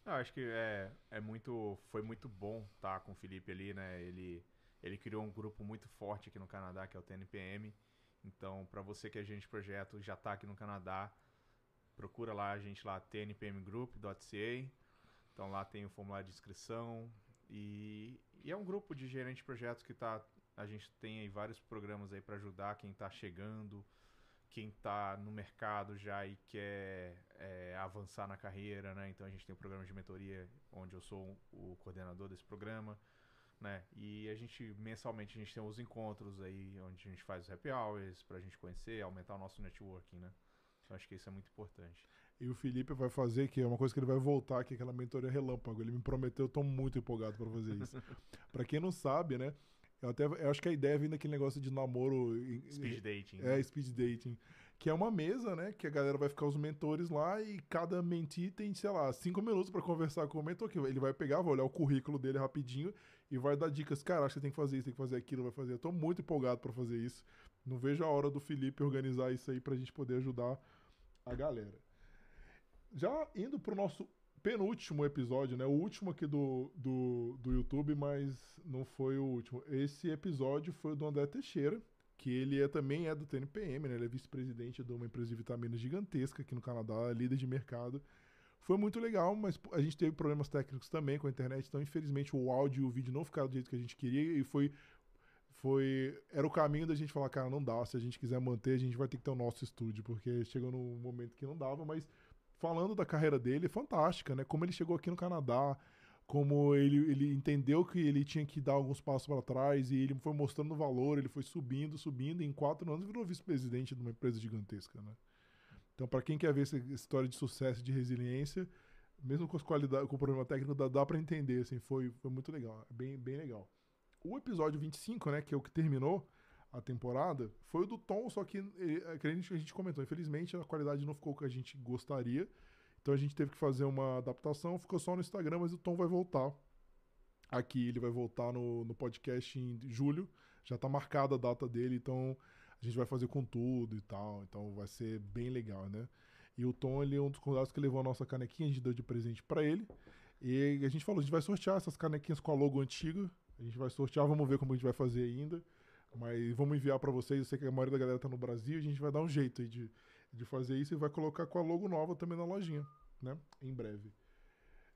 Eu acho que é, é muito, foi muito bom estar com o Felipe ali, né? Ele, ele criou um grupo muito forte aqui no Canadá, que é o TNPM. Então, para você que é agente de projeto, já está aqui no Canadá, procura lá a gente lá, tnpmgroup.ca. Então lá tem o formulário de inscrição e, e é um grupo de gerente de projetos que tá, a gente tem aí vários programas aí para ajudar quem está chegando, quem está no mercado já e quer é, avançar na carreira, né? Então a gente tem o programa de mentoria, onde eu sou o coordenador desse programa, né? E a gente mensalmente a gente tem os encontros aí, onde a gente faz os happy hours para a gente conhecer, aumentar o nosso networking, né? Então acho que isso é muito importante. E o Felipe vai fazer, que é uma coisa que ele vai voltar, que é aquela mentoria relâmpago. Ele me prometeu, eu tô muito empolgado pra fazer isso. (laughs) Pra quem não sabe, né? Eu até eu acho que a ideia vem daquele negócio de namoro. Speed dating. É, speed dating. Que é uma mesa, né? Que a galera vai ficar os mentores lá e cada mentee tem, sei lá, cinco minutos pra conversar com o mentor. Que ele vai pegar, vai olhar o currículo dele rapidinho e vai dar dicas. Cara, acho que tem que fazer isso, tem que fazer aquilo, vai fazer. Eu tô muito empolgado pra fazer isso. Não vejo a hora do Felipe organizar isso aí pra gente poder ajudar a galera. Já indo pro nosso penúltimo episódio, né? O último aqui do, do, do YouTube, mas não foi o último. Esse episódio foi o do André Teixeira, que ele é, também é do TNPM, né? Ele é vice-presidente de uma empresa de vitaminas gigantesca aqui no Canadá, líder de mercado. Foi muito legal, mas a gente teve problemas técnicos também com a internet, então infelizmente o áudio e o vídeo não ficaram do jeito que a gente queria e foi foi era o caminho da gente falar, cara, não dá, se a gente quiser manter, a gente vai ter que ter o nosso estúdio, porque chegou num momento que não dava, mas falando da carreira dele, é fantástica, né? Como ele chegou aqui no Canadá, como ele, ele entendeu que ele tinha que dar alguns passos para trás e ele foi mostrando valor, ele foi subindo, subindo, e em quatro anos virou vice-presidente de uma empresa gigantesca, né? Então, para quem quer ver essa história de sucesso e de resiliência, mesmo com as qualidades, com o problema técnico, dá, dá para entender, assim, foi, foi muito legal, bem, bem legal. O episódio 25, né, que é o que terminou a temporada, foi o do Tom, só que, ele, é que a gente, comentou, infelizmente a qualidade não ficou o que a gente gostaria, então a gente teve que fazer uma adaptação, ficou só no Instagram, mas o Tom vai voltar aqui, ele vai voltar no, no podcast em julho, já tá marcada a data dele, então a gente vai fazer com tudo e tal, então vai ser bem legal, né? E o Tom, ele é um dos convidados que levou a nossa canequinha, a gente deu de presente pra ele, e a gente falou, a gente vai sortear essas canequinhas com a logo antiga, a gente vai sortear, vamos ver como a gente vai fazer ainda, mas vamos enviar pra vocês, eu sei que a maioria da galera tá no Brasil, a gente vai dar um jeito de, de fazer isso e vai colocar com a logo nova também na lojinha, né? Em breve.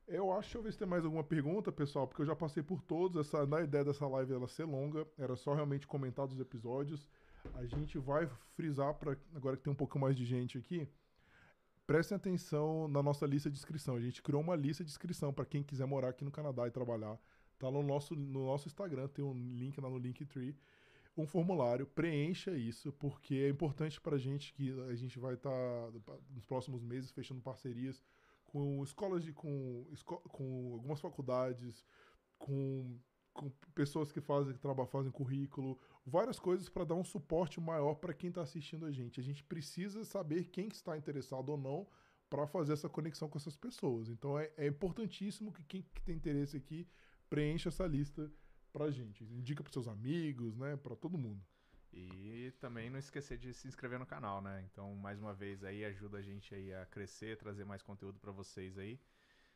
Eu acho, deixa eu ver se tem mais alguma pergunta, pessoal, porque eu já passei por todos. Essa, na ideia dessa live ela ser longa, era só realmente comentar dos episódios. A gente vai frisar para agora que tem um pouco mais de gente aqui. Prestem atenção na nossa lista de inscrição. A gente criou uma lista de inscrição para quem quiser morar aqui no Canadá e trabalhar. Tá no nosso, no nosso Instagram, tem um link lá no Linktree. Um formulário, preencha isso, porque é importante para a gente que a gente vai estar nos próximos meses fechando parcerias com escolas de com, com algumas faculdades, com, com pessoas que fazem que trabalham, fazem currículo, várias coisas para dar um suporte maior para quem está assistindo a gente. A gente precisa saber quem está interessado ou não para fazer essa conexão com essas pessoas. Então é, é importantíssimo que quem que tem interesse aqui preencha essa lista pra gente. Indica para seus amigos, né, para todo mundo. E também não esquecer de se inscrever no canal, né? Então, mais uma vez aí, ajuda a gente aí a crescer, trazer mais conteúdo pra vocês aí.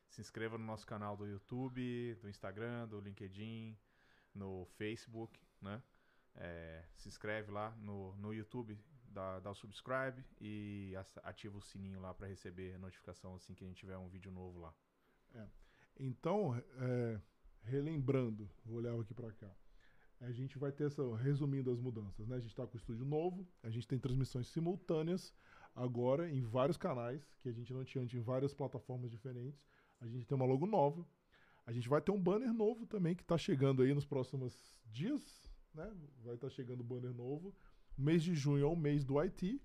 Se inscreva no nosso canal do YouTube, do Instagram, do LinkedIn, no Facebook, né? É, se inscreve lá no, no YouTube, dá, dá o subscribe e ativa o sininho lá pra receber notificação assim que a gente tiver um vídeo novo lá. Então, é, relembrando, vou olhar aqui para cá. A gente vai ter essa, resumindo as mudanças, né? A gente está com o estúdio novo, a gente tem transmissões simultâneas agora em vários canais, que a gente não tinha antes em várias plataformas diferentes. A gente tem uma logo nova. A gente vai ter um banner novo também que está chegando aí nos próximos dias, né? Vai estar chegando o banner novo. Mês de junho é o mês do IT.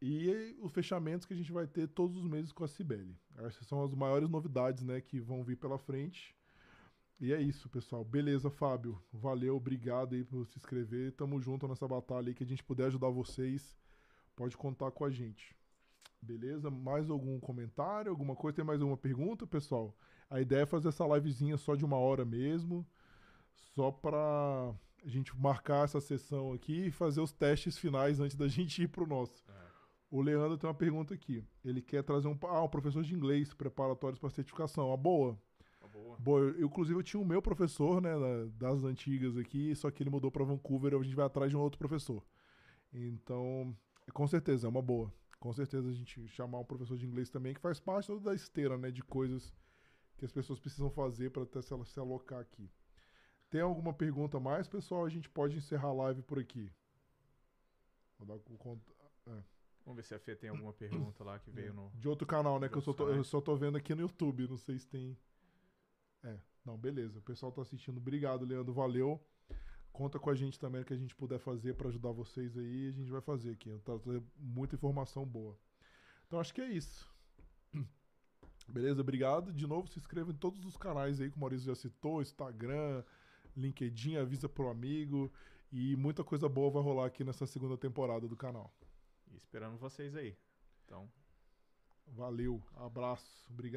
E os fechamentos que a gente vai ter todos os meses com a Cibele. Essas são as maiores novidades, né, que vão vir pela frente. E é isso, pessoal. Beleza, Fábio. Valeu, obrigado aí por se inscrever. Tamo junto nessa batalha aí que a gente puder ajudar vocês. Pode contar com a gente. Beleza? Mais algum comentário, alguma coisa? Tem mais alguma pergunta, pessoal? A ideia é fazer essa livezinha só de uma hora mesmo, só pra a gente marcar essa sessão aqui e fazer os testes finais antes da (laughs) gente ir pro nosso. O Leandro tem uma pergunta aqui. Ele quer trazer um, ah, um professor de inglês preparatórios para certificação. A boa. Boa. Eu, inclusive eu tinha o meu professor, né, da- das antigas aqui, só que ele mudou para Vancouver, a gente vai atrás de um outro professor. Então, com certeza, é uma boa. Com certeza a gente chamar um professor de inglês também, que faz parte toda da esteira, né, de coisas que as pessoas precisam fazer para até se, se alocar aqui. Tem alguma pergunta mais, pessoal? A gente pode encerrar a live por aqui. Vou dar o cont- Vamos ver se a Fê tem alguma pergunta lá que veio no. De outro canal, né? Que eu só, tô, eu só tô vendo aqui no YouTube. Não sei se tem. É, não, beleza. O pessoal tá assistindo. Obrigado, Leandro. Valeu. Conta com a gente também o que a gente puder fazer pra ajudar vocês aí. A gente vai fazer aqui. Tá muita informação boa. Então acho que é isso. (clears throat) Beleza? Obrigado. De novo, se inscreva em todos os canais aí que o Maurício já citou: Instagram, LinkedIn, avisa pro amigo. E muita coisa boa vai rolar aqui nessa segunda temporada do canal. E esperando vocês aí. Então, Valeu, abraço, obrigado.